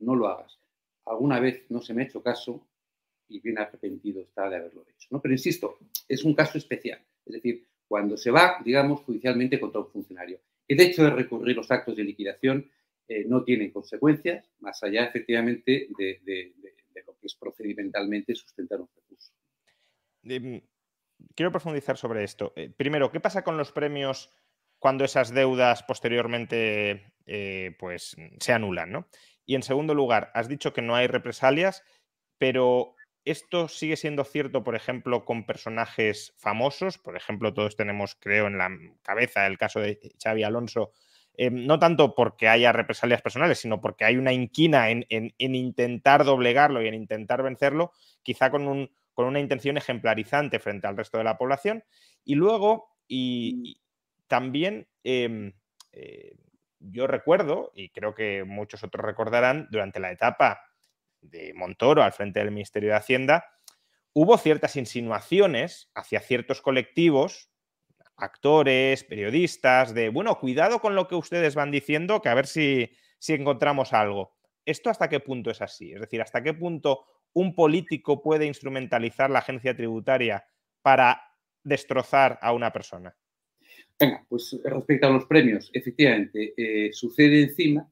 Speaker 3: no lo hagas. Alguna vez no se me ha hecho caso y bien arrepentido está de haberlo hecho. ¿no? Pero insisto, es un caso especial. Es decir, cuando se va, digamos, judicialmente contra un funcionario. El hecho de recurrir los actos de liquidación eh, no tienen consecuencias, más allá efectivamente de, lo que es procedimentalmente sustentar un recurso.
Speaker 2: Em, quiero profundizar sobre esto. Eh, primero, ¿qué pasa con los premios cuando esas deudas posteriormente eh, pues, se anulan? ¿no? Y en segundo lugar, has dicho que no hay represalias, pero esto sigue siendo cierto, por ejemplo, con personajes famosos. Por ejemplo, todos tenemos, creo, en la cabeza el caso de Xavi Alonso, eh, no tanto porque haya represalias personales, sino porque hay una inquina en, intentar doblegarlo y en intentar vencerlo, quizá con, una intención ejemplarizante frente al resto de la población. Y luego, y, también em, eh, yo recuerdo, y creo que muchos otros recordarán, durante la etapa de Montoro al frente del Ministerio de Hacienda, hubo ciertas insinuaciones hacia ciertos colectivos, actores, periodistas, de, bueno, cuidado con lo que ustedes van diciendo, que a ver si, si encontramos algo. ¿Esto hasta qué punto es así? Es decir, ¿hasta qué punto un político puede instrumentalizar la agencia tributaria para destrozar a una persona?
Speaker 3: Venga, pues respecto a los premios, efectivamente, eh, sucede encima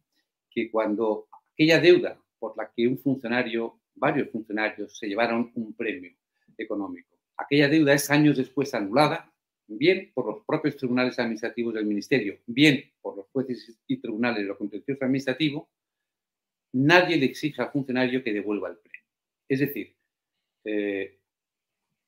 Speaker 3: que cuando aquella deuda por la que un funcionario, varios funcionarios, se llevaron un premio económico. Aquella deuda es años después anulada, bien por los propios tribunales administrativos del Ministerio, bien por los jueces y tribunales de lo contencioso administrativo, nadie le exige al funcionario que devuelva el premio. Es decir, eh,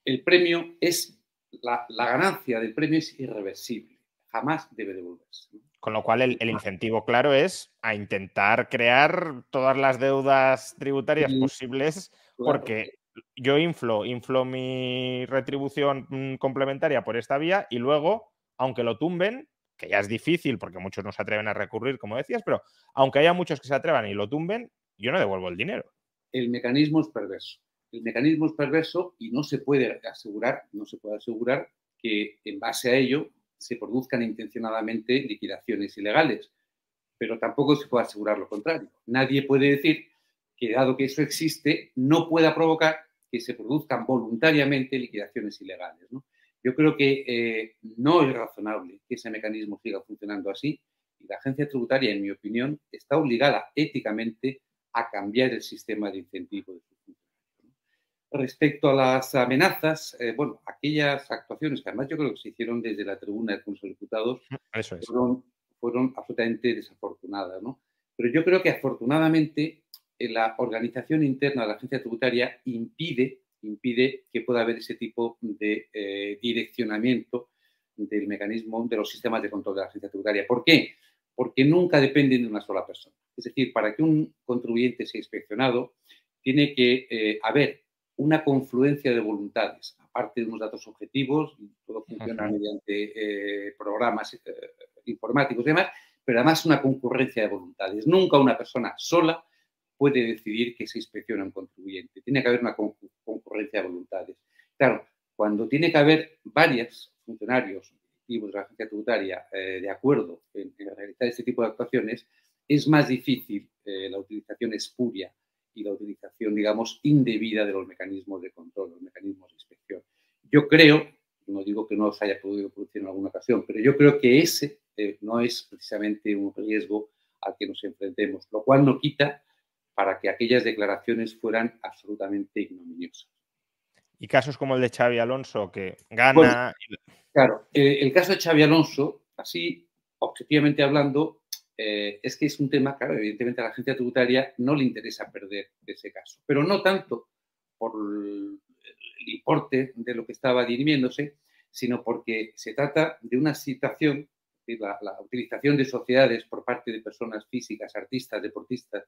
Speaker 3: el premio es, la, la, ganancia del premio es irreversible, jamás debe devolverse.
Speaker 2: Con lo cual, el, incentivo claro es a intentar crear todas las deudas tributarias posibles, porque yo inflo, inflo mi retribución mm, complementaria por esta vía y luego, aunque lo tumben, que ya es difícil porque muchos no se atreven a recurrir, como decías, pero aunque haya muchos que se atrevan y lo tumben, yo no devuelvo el dinero.
Speaker 3: El mecanismo es perverso. El mecanismo es perverso y no se puede asegurar, no se puede asegurar que en base a ello se produzcan intencionadamente liquidaciones ilegales, pero tampoco se puede asegurar lo contrario. Nadie puede decir que, dado que eso existe, no pueda provocar que se produzcan voluntariamente liquidaciones ilegales. Yo creo que eh, no es razonable que ese mecanismo siga funcionando así y la agencia tributaria, en mi opinión, está obligada éticamente a cambiar el sistema de incentivo de Respecto a las amenazas, eh, bueno, aquellas actuaciones que además yo creo que se hicieron desde la tribuna del Consejo de Diputados fueron, absolutamente desafortunadas, ¿no? Pero yo creo que afortunadamente eh, la organización interna de la agencia tributaria impide, impide que pueda haber ese tipo de eh, direccionamiento del mecanismo de los sistemas de control de la agencia tributaria. ¿Por qué? Porque nunca dependen de una sola persona. Es decir, para que un contribuyente sea inspeccionado, tiene que haber una confluencia de voluntades, aparte de unos datos objetivos, todo funciona mediante eh, programas eh, informáticos y demás, pero además una concurrencia de voluntades. Nunca una persona sola puede decidir que se inspecciona un contribuyente. Tiene que haber una concurrencia de voluntades. Claro, cuando tiene que haber varios funcionarios de la agencia tributaria eh, de acuerdo en, realizar este tipo de actuaciones, es más difícil la utilización espuria y la utilización, digamos, indebida de los mecanismos de control, los mecanismos de inspección. Yo creo, no digo que no se haya podido producir en alguna ocasión, pero yo creo que ese eh, no es precisamente un riesgo al que nos enfrentemos, lo cual no quita para que aquellas declaraciones fueran absolutamente ignominiosas.
Speaker 2: Y casos como el de Xavi Alonso, que gana.
Speaker 3: claro, eh, el caso de Xavi Alonso, así objetivamente hablando, eh, es que es un tema, claro, evidentemente a la agencia tributaria no le interesa perder ese caso, pero no tanto por el, importe de lo que estaba dirimiéndose, sino porque se trata de una situación, la, la utilización de sociedades por parte de personas físicas, artistas, deportistas,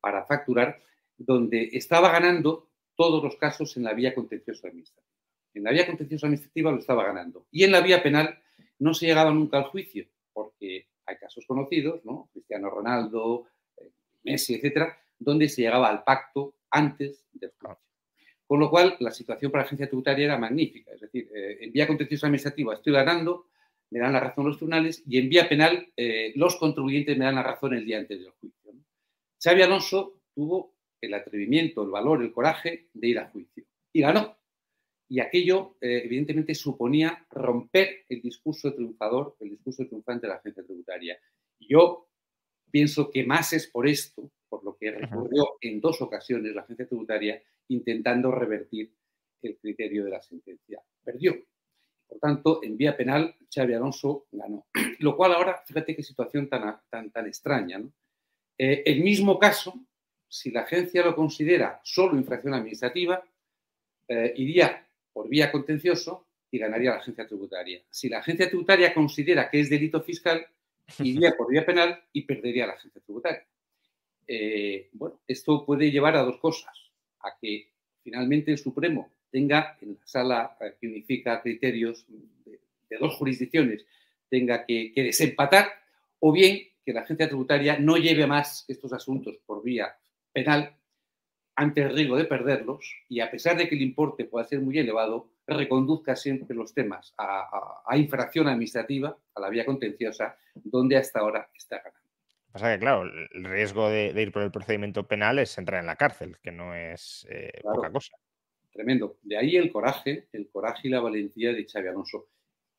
Speaker 3: para facturar, donde estaba ganando todos los casos en la vía contenciosa administrativa. En la vía contenciosa administrativa lo estaba ganando. Y en la vía penal no se llegaba nunca al juicio, porque hay casos conocidos, ¿no? Cristiano Ronaldo, eh, Messi, etcétera, donde se llegaba al pacto antes del juicio. Con lo cual, la situación para la agencia tributaria era magnífica. Es decir, eh, en vía contencioso administrativa estoy ganando, me dan la razón los tribunales, y en vía penal eh, los contribuyentes me dan la razón el día antes del juicio. Xavi Alonso tuvo el atrevimiento, el valor, el coraje de ir a juicio. Y ganó. Y aquello, eh, evidentemente, suponía romper el discurso triunfador, el discurso triunfante de la agencia tributaria. Yo pienso que más es por esto, por lo que recurrió en dos ocasiones la agencia tributaria intentando revertir el criterio de la sentencia. Perdió. Por tanto, en vía penal, Xavi Alonso ganó. Lo cual ahora, fíjate qué situación tan, tan, tan extraña. Eh, el mismo caso, si la agencia lo considera solo infracción administrativa, eh, iría por vía contencioso y ganaría la agencia tributaria. Si la agencia tributaria considera que es delito fiscal, iría por vía penal y perdería la agencia tributaria. Eh, bueno, esto puede llevar a dos cosas, a que finalmente el Supremo tenga en la sala que unifica criterios de, dos jurisdicciones, tenga que, que, desempatar, o bien que la agencia tributaria no lleve más estos asuntos por vía penal ante el riesgo de perderlos y a pesar de que el importe pueda ser muy elevado, reconduzca siempre los temas a, infracción administrativa, a la vía contenciosa, donde hasta ahora está ganando.
Speaker 2: Pasa que, claro, el riesgo de, ir por el procedimiento penal es entrar en la cárcel, que no es eh, poca cosa.
Speaker 3: Tremendo. De ahí el coraje, el coraje y la valentía de Xavi Alonso.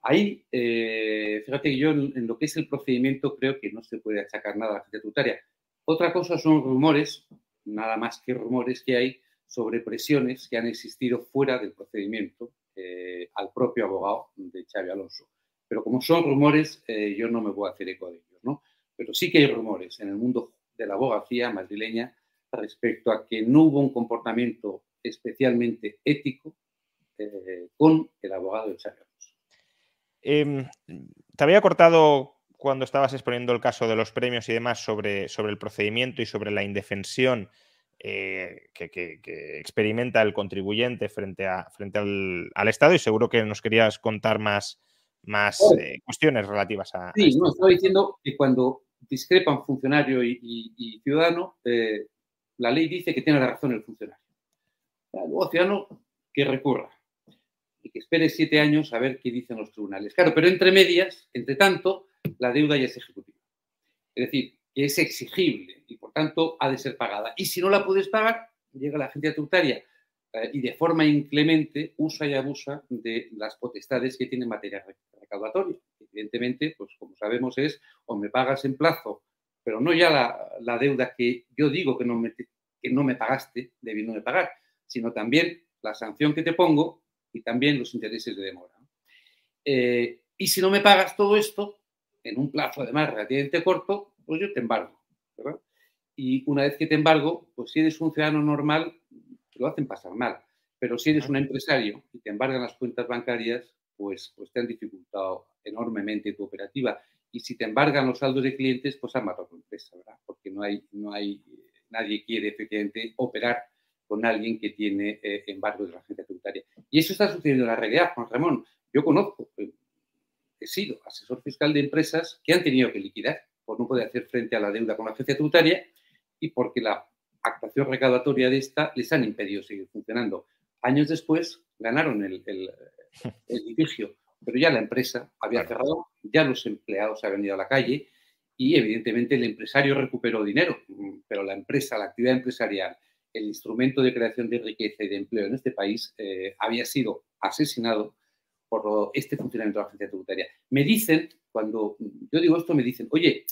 Speaker 3: Ahí, eh, fíjate que yo en, lo que es el procedimiento creo que no se puede achacar nada a la agencia tributaria. Otra cosa son rumores, nada más que rumores que hay sobre presiones que han existido fuera del procedimiento eh, al propio abogado de Xavi Alonso. Pero como son rumores, eh, yo no me voy a hacer eco de ellos, ¿no? Pero sí que hay rumores en el mundo de la abogacía madrileña respecto a que no hubo un comportamiento especialmente ético eh, con el abogado de Xavi Alonso.
Speaker 2: Em, te había cortado cuando estabas exponiendo el caso de los premios y demás sobre, sobre el procedimiento y sobre la indefensión eh, que, experimenta el contribuyente frente, a, frente al, Estado y seguro que nos querías contar más, más eh, cuestiones relativas a...
Speaker 3: Sí, no, estaba diciendo que cuando discrepan funcionario y, ciudadano, eh, la ley dice que tiene la razón el funcionario. Luego ciudadano que recurra y que espere siete años a ver qué dicen los tribunales. Claro, pero entre medias, entre tanto, la deuda ya es ejecutiva. Es decir, que es exigible y por tanto ha de ser pagada. Y si no la puedes pagar, llega la agencia tributaria eh, y de forma inclemente usa y abusa de las potestades que tiene en materia recaudatoria. Evidentemente, pues como sabemos es o me pagas en plazo, pero no ya la, deuda que yo digo que no, me, que no me pagaste, debiendo pagar, sino también la sanción que te pongo y también los intereses de demora. Eh, y si no me pagas todo esto, en un plazo además relativamente corto, pues yo te embargo. ¿verdad? Y una vez que te embargo, pues si eres un ciudadano normal, te lo hacen pasar mal. Pero si eres un empresario y te embargan las cuentas bancarias, pues, pues te han dificultado enormemente tu operativa. Y si te embargan los saldos de clientes, pues han matado tu empresa, ¿verdad? Porque no hay, no hay, nadie quiere efectivamente operar con alguien que tiene eh, embargo de la agencia tributaria. Y eso está sucediendo en la realidad, Juan Ramón. Yo conozco, eh, he sido asesor fiscal de empresas que han tenido que liquidar por no poder hacer frente a la deuda con la agencia tributaria y porque la actuación recaudatoria de esta les han impedido seguir funcionando. Años después ganaron el, el, litigio, pero ya la empresa había cerrado, ya los empleados habían ido a la calle y evidentemente el empresario recuperó dinero, pero la empresa, la actividad empresarial, el instrumento de creación de riqueza y de empleo en este país eh, había sido asesinado por este funcionamiento de la agencia tributaria. Me dicen, cuando yo digo esto, me dicen, oye,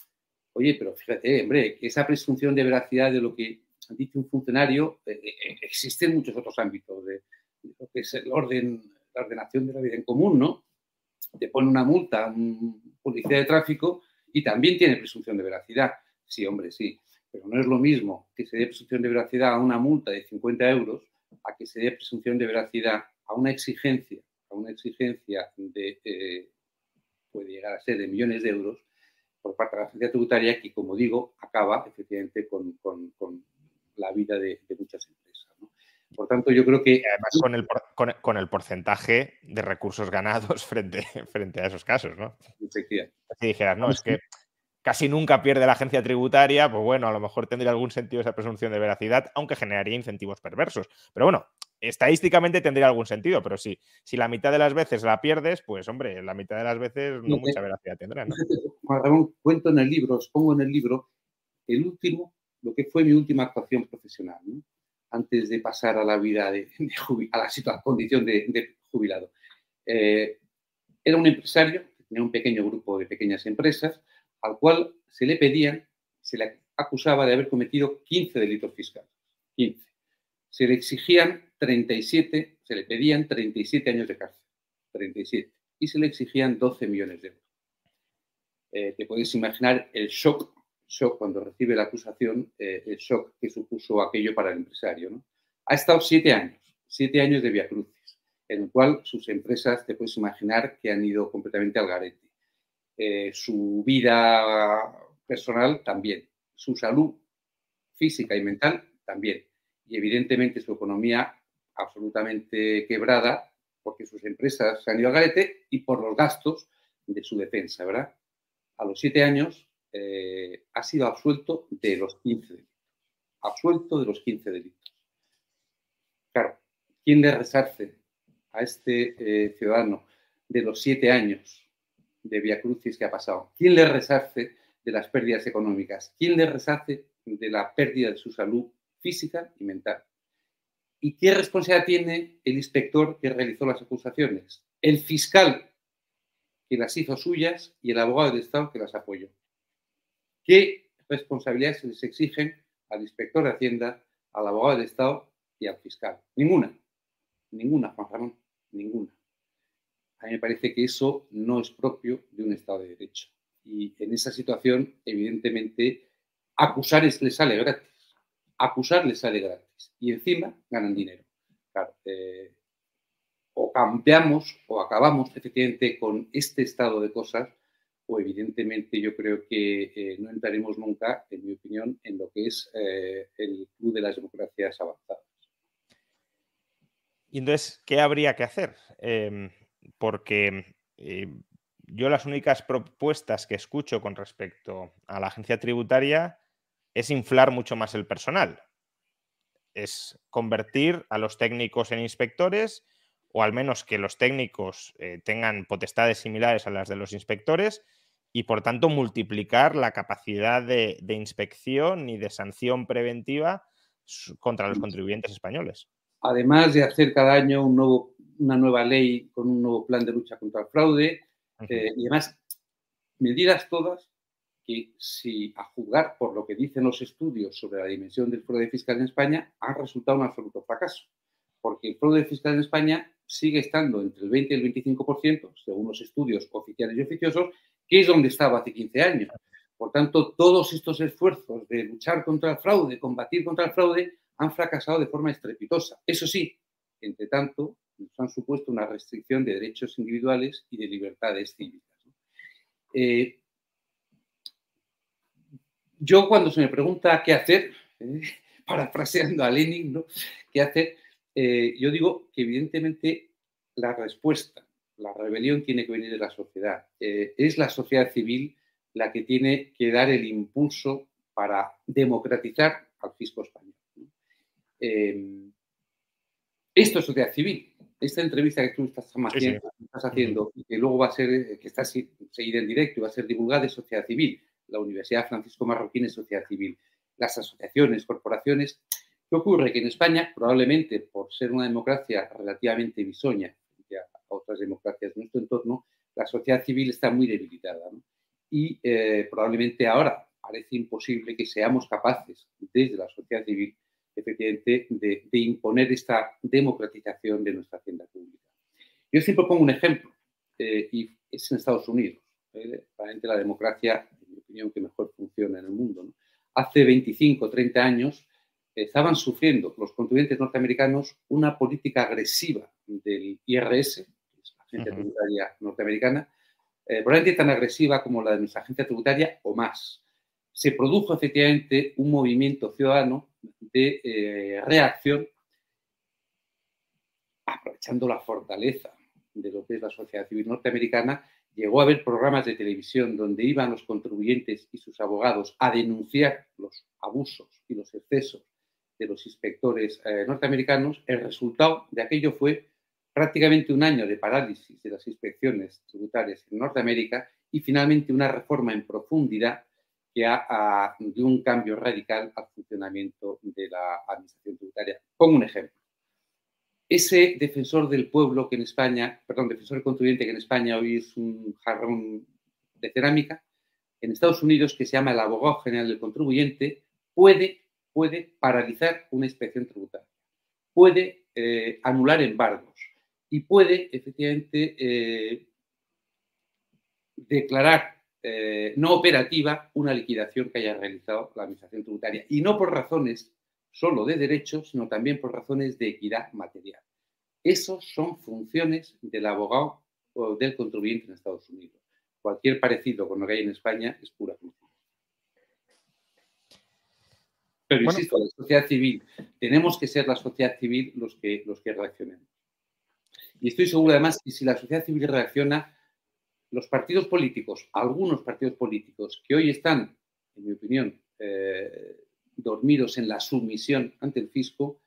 Speaker 3: oye, pero fíjate, hombre, que esa presunción de veracidad de lo que dice un funcionario eh, eh, existe en muchos otros ámbitos de, lo que es el orden, la ordenación de la vida en común, ¿no? Te pone una multa a un policía de tráfico y también tiene presunción de veracidad. Sí, hombre, sí. Pero no es lo mismo que se dé presunción de veracidad a una multa de 50 euros a que se dé presunción de veracidad a una exigencia una exigencia de, eh, puede llegar a ser de millones de euros por parte de la agencia tributaria que, como digo, acaba efectivamente con, con, la vida de, muchas empresas. Por tanto, yo creo que...
Speaker 2: además con el, con, el, porcentaje de recursos ganados frente, frente a esos casos, ¿no?
Speaker 3: Efectivamente.
Speaker 2: Si dijeras, no, es que casi nunca pierde la agencia tributaria, pues bueno, a lo mejor tendría algún sentido esa presunción de veracidad, aunque generaría incentivos perversos. Pero bueno, estadísticamente tendría algún sentido, pero sí, si la mitad de las veces la pierdes, pues hombre, la mitad de las veces no mucha veracidad tendrá. ¿no?
Speaker 3: Ramón, cuento en el libro, os pongo en el libro el último, lo que fue mi última actuación profesional, antes de pasar a la vida de, a la situación, condición de, jubilado. Eh, era un empresario, tenía un pequeño grupo de pequeñas empresas, al cual se le pedían, se le acusaba de haber cometido 15 delitos fiscales. 15. Se le exigían 37, se le pedían 37 años de cárcel. 37. Y se le exigían 12 millones de euros. Eh, te puedes imaginar el shock, shock cuando recibe la acusación, eh, el shock que supuso aquello para el empresario. Ha estado siete años, siete años de Via Crucis, en el cual sus empresas, te puedes imaginar, que han ido completamente al garete. Eh, su vida personal también, su salud física y mental también, y evidentemente su economía absolutamente quebrada porque sus empresas se han ido al garete y por los gastos de su defensa, ¿verdad? A los siete años eh, ha sido absuelto de los 15 delitos. Absuelto de los 15 delitos. Claro, ¿quién le resarce a este eh, ciudadano de los siete años de Via Crucis que ha pasado? ¿Quién le resarce de las pérdidas económicas? ¿Quién le resarce de la pérdida de su salud física y mental? ¿Y qué responsabilidad tiene el inspector que realizó las acusaciones? El fiscal que las hizo suyas y el abogado del Estado que las apoyó. ¿Qué responsabilidades se les exigen al inspector de Hacienda, al abogado del Estado y al fiscal? Ninguna. Ninguna, Juan Ramón. Ninguna. A mí me parece que eso no es propio de un Estado de Derecho. Y en esa situación, evidentemente, acusar le sale gratis. Acusar les sale gratis. Y encima ganan dinero. Eh, o cambiamos o acabamos efectivamente con este estado de cosas, o evidentemente yo creo que eh, no entraremos nunca, en mi opinión, en lo que es eh, el club de las democracias avanzadas.
Speaker 2: Y entonces, ¿qué habría que hacer? Em, porque yo las únicas propuestas que escucho con respecto a la agencia tributaria es inflar mucho más el personal. Es convertir a los técnicos en inspectores o al menos que los técnicos eh, tengan potestades similares a las de los inspectores y por tanto multiplicar la capacidad de, de inspección y de sanción preventiva contra los contribuyentes españoles.
Speaker 3: Además de hacer cada año un nuevo una nueva ley con un nuevo plan de lucha contra el fraude eh, y además medidas todas que si a juzgar por lo que dicen los estudios sobre la dimensión del fraude fiscal en España han resultado un absoluto fracaso, porque el fraude fiscal en España sigue estando entre el 20 y el 25%, según los estudios oficiales y oficiosos, que es donde estaba hace 15 años. Por tanto, todos estos esfuerzos de luchar contra el fraude, combatir contra el fraude, han fracasado de forma estrepitosa. Eso sí, entre tanto, nos han supuesto una restricción de derechos individuales y de libertades cívicas. Eh, yo cuando se me pregunta qué hacer, eh, parafraseando a Lenin, ¿no? ¿qué hacer? Eh, yo digo que evidentemente la respuesta, la rebelión tiene que venir de la sociedad. es la sociedad civil la que tiene que dar el impulso para democratizar al fisco español. esto es sociedad civil esta entrevista que tú estás, haciendo, y que luego va a ser, eh, que está seguida en directo y va a ser divulgada, es sociedad civil. La Universidad Francisco Marroquín es sociedad civil. Las asociaciones, corporaciones. ¿Qué ocurre? Que en España, probablemente por ser una democracia relativamente bisoña a otras democracias de nuestro entorno, la sociedad civil está muy debilitada. Y eh, probablemente ahora parece imposible que seamos capaces, desde la sociedad civil, efectivamente, de, imponer esta democratización de nuestra hacienda pública. Yo siempre pongo un ejemplo, eh, y es en Estados Unidos, ¿eh? realmente la democracia, en opinión, que mejor funciona en el mundo. Hace 25, 30 años estaban sufriendo los contribuyentes norteamericanos una política agresiva del IRS, la agencia tributaria norteamericana, eh, probablemente tan agresiva como la de nuestra agencia tributaria o más. Se produjo efectivamente un movimiento ciudadano de eh, reacción, aprovechando la fortaleza de lo que es la sociedad civil norteamericana, llegó a haber programas de televisión donde iban los contribuyentes y sus abogados a denunciar los abusos y los excesos de los inspectores eh, norteamericanos, el resultado de aquello fue prácticamente un año de parálisis de las inspecciones tributarias en Norteamérica y finalmente una reforma en profundidad que ha, dio un cambio radical al funcionamiento de la administración tributaria. Pongo un ejemplo. Ese defensor del pueblo que en España, perdón, defensor del contribuyente que en España hoy es un jarrón de cerámica, en Estados Unidos, que se llama el abogado general del contribuyente, puede, puede paralizar una inspección tributaria, puede eh, anular embargos y puede efectivamente eh, declarar eh, no operativa una liquidación que haya realizado la Administración Tributaria. Y no por razones solo de derechos, sino también por razones de equidad material. Esos son funciones del abogado o del contribuyente en Estados Unidos. Cualquier parecido con lo que hay en España es pura función. Pero insisto, la sociedad civil, tenemos que ser la sociedad civil los que, los que reaccionemos. Y estoy seguro además que si la sociedad civil reacciona, los partidos políticos, algunos partidos políticos que hoy están, en mi opinión, eh, dormidos en la sumisión ante el fisco,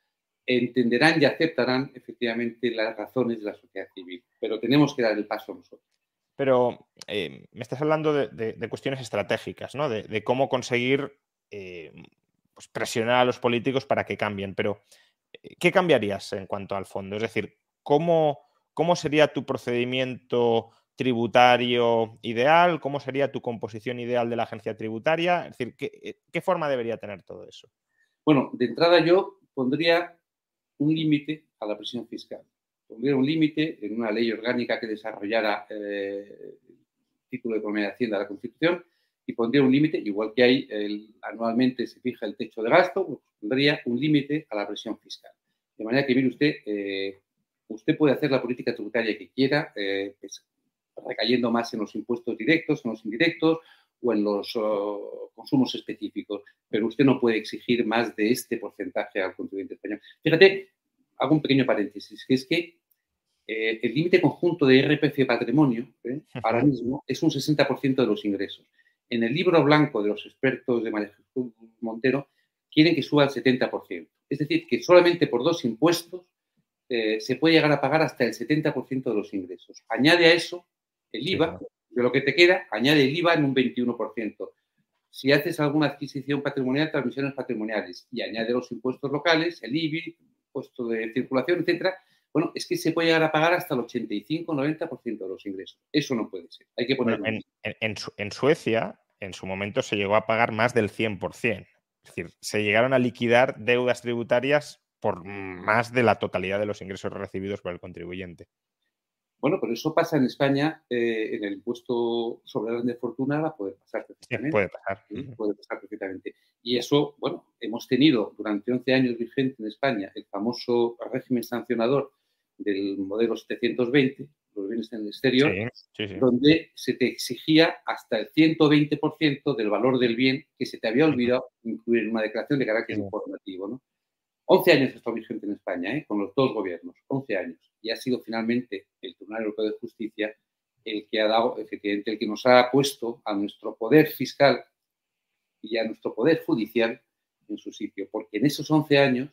Speaker 3: entenderán y aceptarán efectivamente las razones de la sociedad civil. Pero tenemos que dar el paso nosotros.
Speaker 2: Pero eh, me estás hablando de, cuestiones estratégicas, ¿no? De, cómo conseguir eh, pues presionar a los políticos para que cambien. Pero, ¿qué cambiarías en cuanto al fondo? Es decir, ¿cómo, cómo sería tu procedimiento tributario ideal? ¿Cómo sería tu composición ideal de la agencia tributaria? Es decir, ¿qué, eh, forma debería tener todo eso?
Speaker 3: Bueno, de entrada yo pondría un límite a la presión fiscal. Pondría un límite en una ley orgánica que desarrollara eh, el título de economía de Hacienda de la Constitución y pondría un límite, igual que hay anualmente se fija el techo de gasto, pues pondría un límite a la presión fiscal. De manera que, mire usted, eh, usted puede hacer la política tributaria que quiera, pues, recayendo más en los impuestos directos, en los indirectos o en los oh, consumos específicos, pero usted no puede exigir más de este porcentaje al contribuyente español. Fíjate, hago un pequeño paréntesis, que es que eh, el límite conjunto de IRPF patrimonio ¿eh? ahora mismo es un 60% de los ingresos. En el libro blanco de los expertos de María Jesús Montero quieren que suba al 70%. Es decir, que solamente por dos impuestos eh, se puede llegar a pagar hasta el 70% de los ingresos. Añade a eso el IVA, de lo que te queda, añade el IVA en un 21%. Si haces alguna adquisición patrimonial, transmisiones patrimoniales y añade los impuestos locales, el IBI, impuesto de circulación, etcétera, bueno, es que se puede llegar a pagar hasta el 85-90% de los ingresos. Eso no puede ser. Hay que ponerlo.
Speaker 2: En, en, Suecia, en su momento, se llegó a pagar más del 100%. Es decir, se llegaron a liquidar deudas tributarias por más de la totalidad de los ingresos recibidos por el contribuyente.
Speaker 3: Bueno, pero eso pasa en España, eh, en el impuesto sobre la de fortuna va a poder pasar perfectamente.
Speaker 2: puede pasar.
Speaker 3: Puede pasar perfectamente. Y eso, bueno, hemos tenido durante 11 años vigente en España el famoso régimen sancionador del modelo 720, los bienes en el exterior, donde se te exigía hasta el 120% del valor del bien que se te había olvidado incluir en una declaración de carácter informativo. ¿no? 11 años está vigente en España, ¿eh? con los dos gobiernos, 11 años. Y ha sido finalmente el Tribunal Europeo de Justicia el que ha dado, efectivamente, el que nos ha puesto a nuestro poder fiscal y a nuestro poder judicial en su sitio. Porque en esos 11 años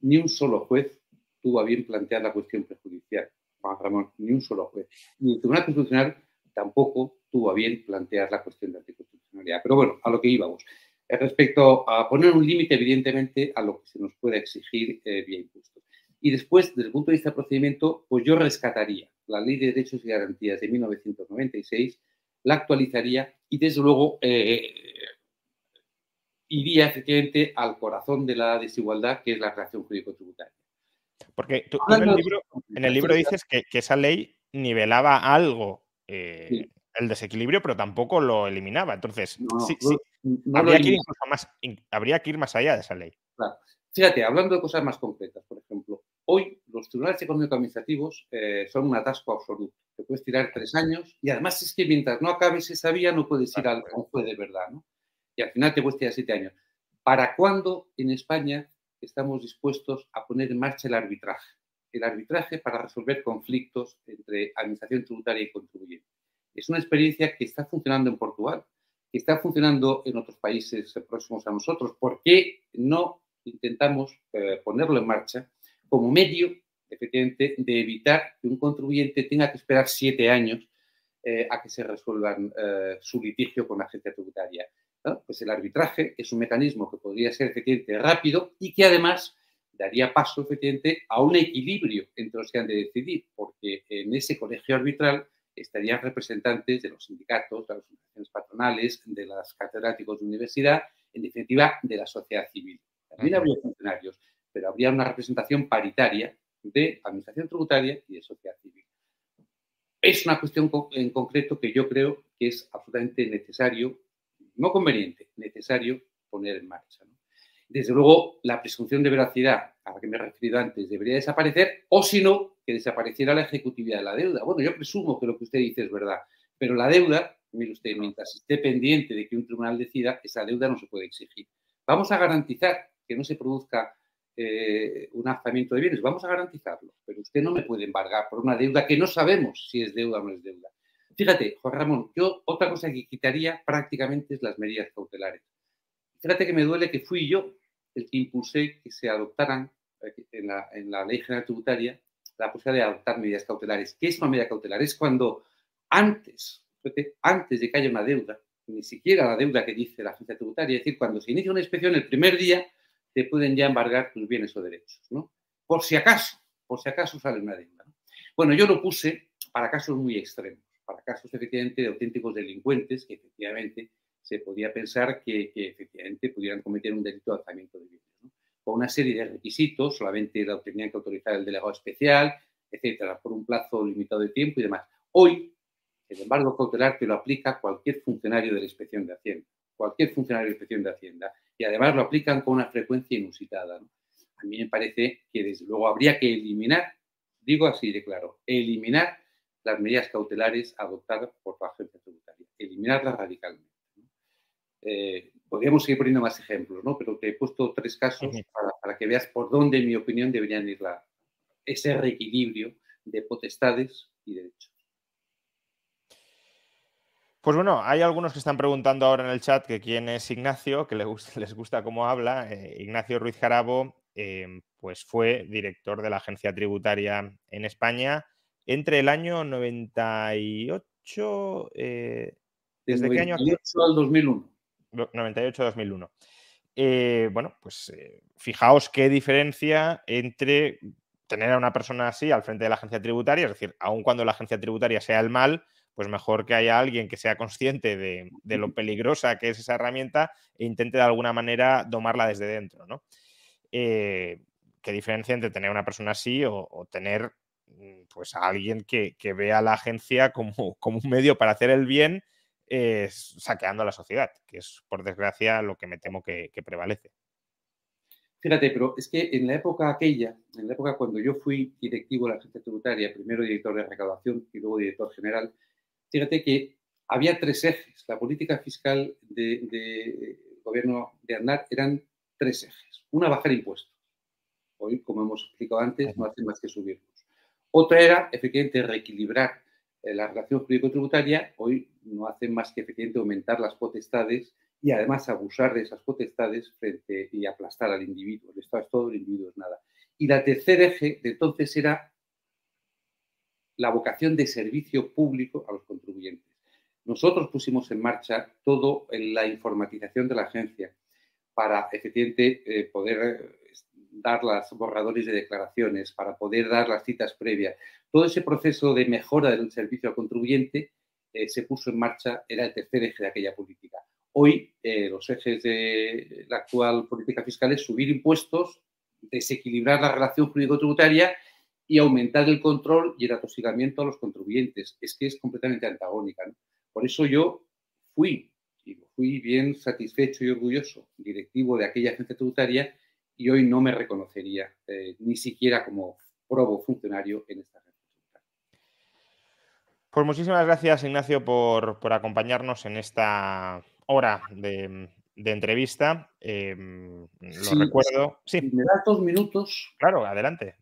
Speaker 3: ni un solo juez tuvo a bien plantear la cuestión prejudicial. Juan Ramón, ni un solo juez. Ni el Tribunal Constitucional tampoco tuvo a bien plantear la cuestión de anticonstitucionalidad. Pero bueno, a lo que íbamos respecto a poner un límite, evidentemente, a lo que se nos puede exigir eh, vía impuestos. Y después, desde el punto de vista del procedimiento, pues yo rescataría la Ley de Derechos y Garantías de 1996, la actualizaría y, desde luego, eh, iría efectivamente al corazón de la desigualdad, que es la creación jurídico-tributaria.
Speaker 2: Porque tú, en, el libro, dices que, esa ley nivelaba algo eh, el desequilibrio, pero tampoco lo eliminaba. Entonces, sí, sí, habría, que ir más, habría que ir más allá de esa ley.
Speaker 3: Claro. Fíjate, hablando de cosas más concretas, por ejemplo, hoy los tribunales económico-administrativos eh, son un atasco absoluto. Te puedes tirar tres años y además es que mientras no acabes esa vía no puedes ir al, a un juez de verdad, ¿no? Y al final te puedes tirar siete años. ¿Para cuándo en España estamos dispuestos a poner en marcha el arbitraje? El arbitraje para resolver conflictos entre administración tributaria y contribuyente. Es una experiencia que está funcionando en Portugal, que está funcionando en otros países próximos a nosotros. ¿Por qué no intentamos eh, ponerlo en marcha como medio, efectivamente, de evitar que un contribuyente tenga que esperar siete años eh, a que se resuelva eh, su litigio con la agencia tributaria? Pues el arbitraje es un mecanismo que podría ser efectivamente rápido y que además daría paso efectivamente a un equilibrio entre los que han de decidir, porque en ese colegio arbitral estarían representantes de los sindicatos, de las organizaciones patronales, de los catedráticos de universidad, en definitiva, de la sociedad civil. También habría funcionarios, pero habría una representación paritaria de administración tributaria y de sociedad civil. Es una cuestión en concreto que yo creo que es absolutamente necesario, no conveniente, necesario poner en marcha. Desde luego, la presunción de veracidad a la que me he referido antes debería desaparecer, o si no, que desapareciera la ejecutividad de la deuda. Bueno, yo presumo que lo que usted dice es verdad, pero la deuda, mire usted, mientras esté pendiente de que un tribunal decida, esa deuda no se puede exigir. Vamos a garantizar que no se produzca eh, un alzamiento de bienes, vamos a garantizarlo, pero usted no me puede embargar por una deuda que no sabemos si es deuda o no es deuda. Fíjate, Juan Ramón, yo otra cosa que quitaría prácticamente es las medidas cautelares. Fíjate que me duele que fui yo el que impulsé que se adoptaran eh, en la, en la Ley General Tributaria la posibilidad de adoptar medidas cautelares. ¿Qué es una medida cautelar? Es cuando antes, antes de que haya una deuda, ni siquiera la deuda que dice la agencia tributaria, es decir, cuando se inicia una inspección, el primer día te pueden ya embargar tus bienes o derechos, ¿no? Por si acaso, por si acaso sale una deuda. Bueno, yo lo puse para casos muy extremos, para casos efectivamente de auténticos delincuentes que efectivamente se podía pensar que, efectivamente pudieran cometer un delito de alzamiento de bienes. Con una serie de requisitos, solamente lo tenían que autorizar el delegado especial, etcétera, por un plazo limitado de tiempo y demás. Hoy, el embargo cautelar te lo aplica cualquier funcionario de la inspección de Hacienda, cualquier funcionario de la inspección de Hacienda, y además lo aplican con una frecuencia inusitada. A mí me parece que desde luego habría que eliminar, digo así de claro, eliminar las medidas cautelares adoptadas por la agencia tributaria, eliminarlas radicalmente. Eh, podríamos seguir poniendo más ejemplos, ¿no? pero te he puesto tres casos para, que veas por dónde, en mi opinión, deberían ir la, ese reequilibrio de potestades y derechos.
Speaker 2: Pues bueno, hay algunos que están preguntando ahora en el chat que quién es Ignacio, que les gusta, les gusta cómo habla. Eh, Ignacio Ruiz Jarabo, em, pues fue director de la agencia tributaria en España entre el año 98. Eh,
Speaker 3: ¿Desde qué año? al 2001.
Speaker 2: 98-2001. Eh, bueno, pues eh, fijaos qué diferencia entre tener a una persona así al frente de la agencia tributaria, es decir, aun cuando la agencia tributaria sea el mal, pues mejor que haya alguien que sea consciente de, lo peligrosa que es esa herramienta e intente de alguna manera domarla desde dentro, ¿no? Eh, qué diferencia entre tener a una persona así o, tener mm, pues a alguien que, vea a la agencia como, como un medio para hacer el bien saqueando a la sociedad, que es, por desgracia, lo que me temo que, prevalece.
Speaker 3: Fíjate, pero es que en la época aquella, en la época cuando yo fui directivo de la agencia tributaria, primero director de recaudación y luego director general, fíjate que había tres ejes. La política fiscal del de gobierno de Aznar eran tres ejes. Una, bajar impuestos. Hoy, como hemos explicado antes, no hace más que subirlos. Otra era, efectivamente, reequilibrar eh, la relación jurídico-tributaria hoy no hace más que efectivamente aumentar las potestades y además abusar de esas potestades frente y aplastar al individuo. El Estado es todo, el individuo es nada. Y la tercer eje de entonces era la vocación de servicio público a los contribuyentes. Nosotros pusimos en marcha todo en la informatización de la agencia para efectivamente eh, poder dar las borradores de declaraciones, para poder dar las citas previas. Todo ese proceso de mejora del servicio al contribuyente eh, se puso en marcha, era el tercer eje de aquella política. Hoy eh, los ejes de la actual política fiscal es subir impuestos, desequilibrar la relación jurídico-tributaria y aumentar el control y el atosigamiento a los contribuyentes. Es que es completamente antagónica. Por eso yo fui, y fui bien satisfecho y orgulloso, directivo de aquella agencia tributaria, y hoy no me reconocería eh, ni siquiera como probo funcionario en esta.
Speaker 2: Pues muchísimas gracias, Ignacio, por, acompañarnos en esta hora de, entrevista. Em, lo recuerdo.
Speaker 3: Sí. me das dos minutos.
Speaker 2: Claro, adelante.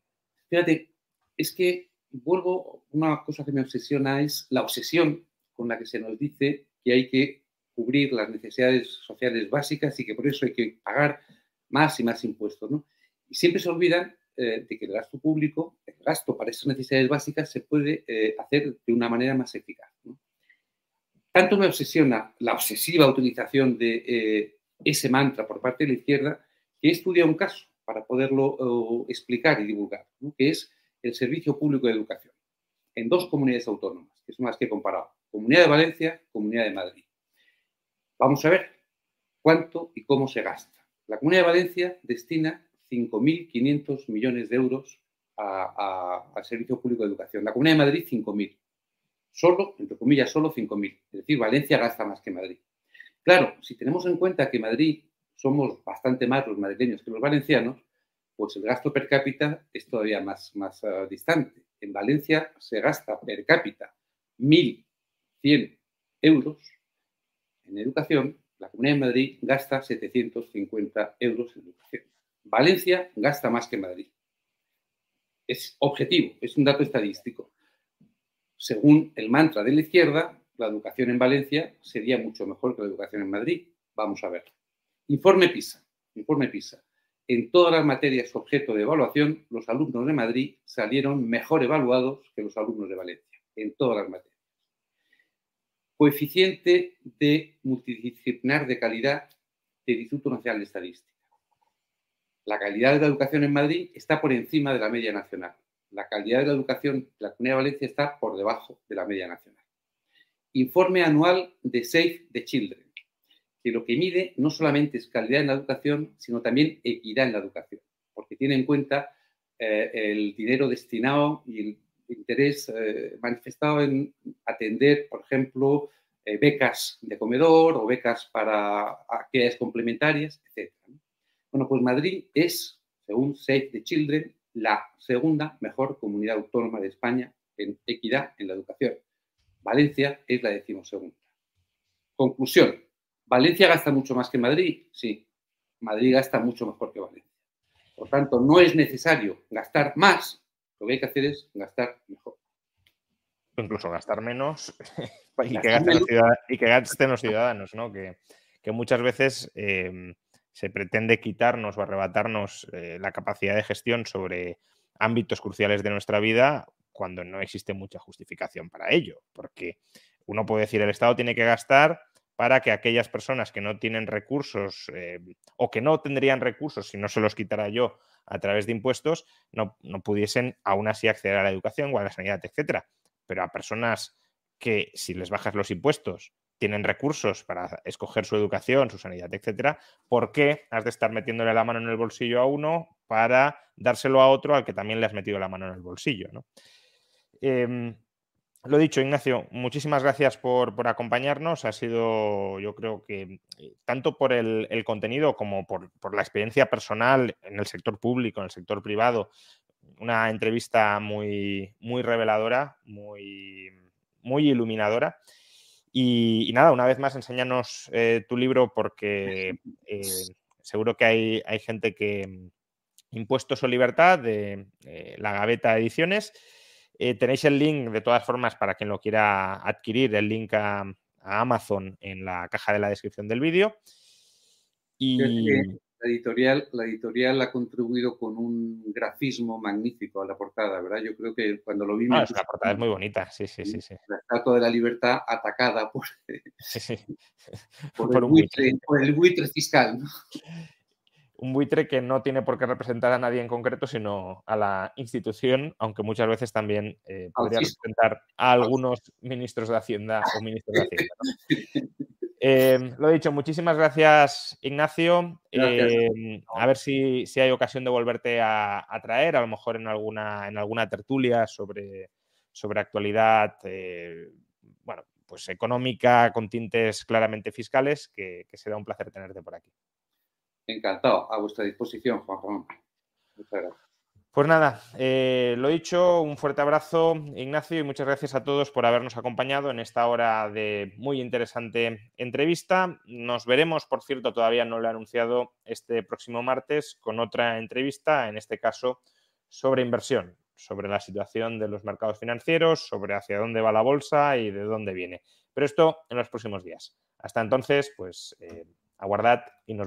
Speaker 3: Fíjate, es que vuelvo, una cosa que me obsesiona es la obsesión con la que se nos dice que hay que cubrir las necesidades sociales básicas y que por eso hay que pagar más y más impuestos. ¿no? Y siempre se olvidan eh, de que el gasto público, el gasto para esas necesidades básicas se puede eh, hacer de una manera más eficaz. Tanto me obsesiona la obsesiva utilización de eh, ese mantra por parte de la izquierda que he estudiado un caso para poderlo explicar y divulgar, que es el Servicio Público de Educación, en dos comunidades autónomas, que son las que he comparado, Comunidad de Valencia, Comunidad de Madrid. Vamos a ver cuánto y cómo se gasta. La Comunidad de Valencia destina 5.500 millones de euros al Servicio Público de Educación. La Comunidad de Madrid, 5.000. Solo, entre comillas, solo 5.000. Es decir, Valencia gasta más que Madrid. Claro, si tenemos en cuenta que Madrid somos bastante más los madrileños que los valencianos, pues el gasto per cápita es todavía más, más uh, distante. En Valencia se gasta per cápita 1.100 euros en educación, la Comunidad de Madrid gasta 750 euros en educación. Valencia gasta más que Madrid. Es objetivo, es un dato estadístico. Según el mantra de la izquierda, la educación en Valencia sería mucho mejor que la educación en Madrid. Vamos a ver. Informe PISA. Informe PISA. En todas las materias objeto de evaluación, los alumnos de Madrid salieron mejor evaluados que los alumnos de Valencia. En todas las materias. Coeficiente de multidisciplinar de calidad del Instituto Nacional de Estadística. La calidad de la educación en Madrid está por encima de la media nacional. La calidad de la educación en la Comunidad de Valencia está por debajo de la media nacional. Informe anual de Save the Children, que lo que mide no solamente es calidad en la educación, sino también equidad en la educación, porque tiene en cuenta eh, el dinero destinado y el interés eh, manifestado en atender, por ejemplo, eh, becas de comedor o becas para actividades complementarias, etc. Bueno, pues Madrid es, según Save the Children, la segunda mejor comunidad autónoma de España en equidad en la educación. Valencia es la decimosegunda. Conclusión. ¿Valencia gasta mucho más que Madrid? Sí. Madrid gasta mucho mejor que Valencia. Por tanto, no es necesario gastar más, lo que hay que hacer es gastar mejor.
Speaker 2: Incluso gastar menos y, que gasten los ciudadanos, ¿no? Que, muchas veces em, se pretende quitarnos o arrebatarnos eh, la capacidad de gestión sobre ámbitos cruciales de nuestra vida cuando no existe mucha justificación para ello, porque uno puede decir el Estado tiene que gastar para que aquellas personas que no tienen recursos eh, o que no tendrían recursos si no se los quitara yo a través de impuestos, no, no, pudiesen aún así acceder a la educación o a la sanidad, etcétera. Pero a personas que si les bajas los impuestos tienen recursos para escoger su educación, su sanidad, etcétera, ¿por qué has de estar metiéndole la mano en el bolsillo a uno para dárselo a otro al que también le has metido la mano en el bolsillo? Em, lo dicho, Ignacio, muchísimas gracias por, acompañarnos. Ha sido, yo creo que, eh, tanto por el, contenido como por, la experiencia personal en el sector público, en el sector privado, una entrevista muy, muy reveladora, muy, muy iluminadora. Y, nada, una vez más, enséñanos eh, tu libro porque eh, seguro que hay, hay, gente que. Mm, Impuestos o Libertad de eh, la Gaveta Ediciones. tenéis el link, de todas formas, para quien lo quiera adquirir, el link a, Amazon en la caja de la descripción del vídeo.
Speaker 3: Y la editorial, la editorial ha contribuido con un grafismo magnífico a la portada, ¿verdad? Yo creo que cuando lo vimos...
Speaker 2: la portada es muy bonita, sí, sí, sí. sí.
Speaker 3: La Estatua de la Libertad atacada por, por, el, buitre, por el, buitre, fiscal, ¿no?
Speaker 2: Un buitre que no tiene por qué representar a nadie en concreto, sino a la institución, aunque muchas veces también eh, podría representar a algunos ministros de Hacienda o ministros de Hacienda. ¿no? Em, lo he dicho, muchísimas gracias, Ignacio. Em, a ver si, hay ocasión de volverte a, traer, a lo mejor en alguna, en alguna tertulia sobre, sobre actualidad, eh, bueno, pues económica, con tintes claramente fiscales, que, que será un placer tenerte por aquí.
Speaker 3: Encantado, a vuestra disposición, Juan Juan. Muchas gracias.
Speaker 2: Pues nada, eh, lo dicho, un fuerte abrazo, Ignacio, y muchas gracias a todos por habernos acompañado en esta hora de muy interesante entrevista. Nos veremos, por cierto, todavía no lo he anunciado, este próximo martes con otra entrevista, en este caso sobre inversión, sobre la situación de los mercados financieros, sobre hacia dónde va la bolsa y de dónde viene. Pero esto en los próximos días. Hasta entonces, pues eh, aguardad y nos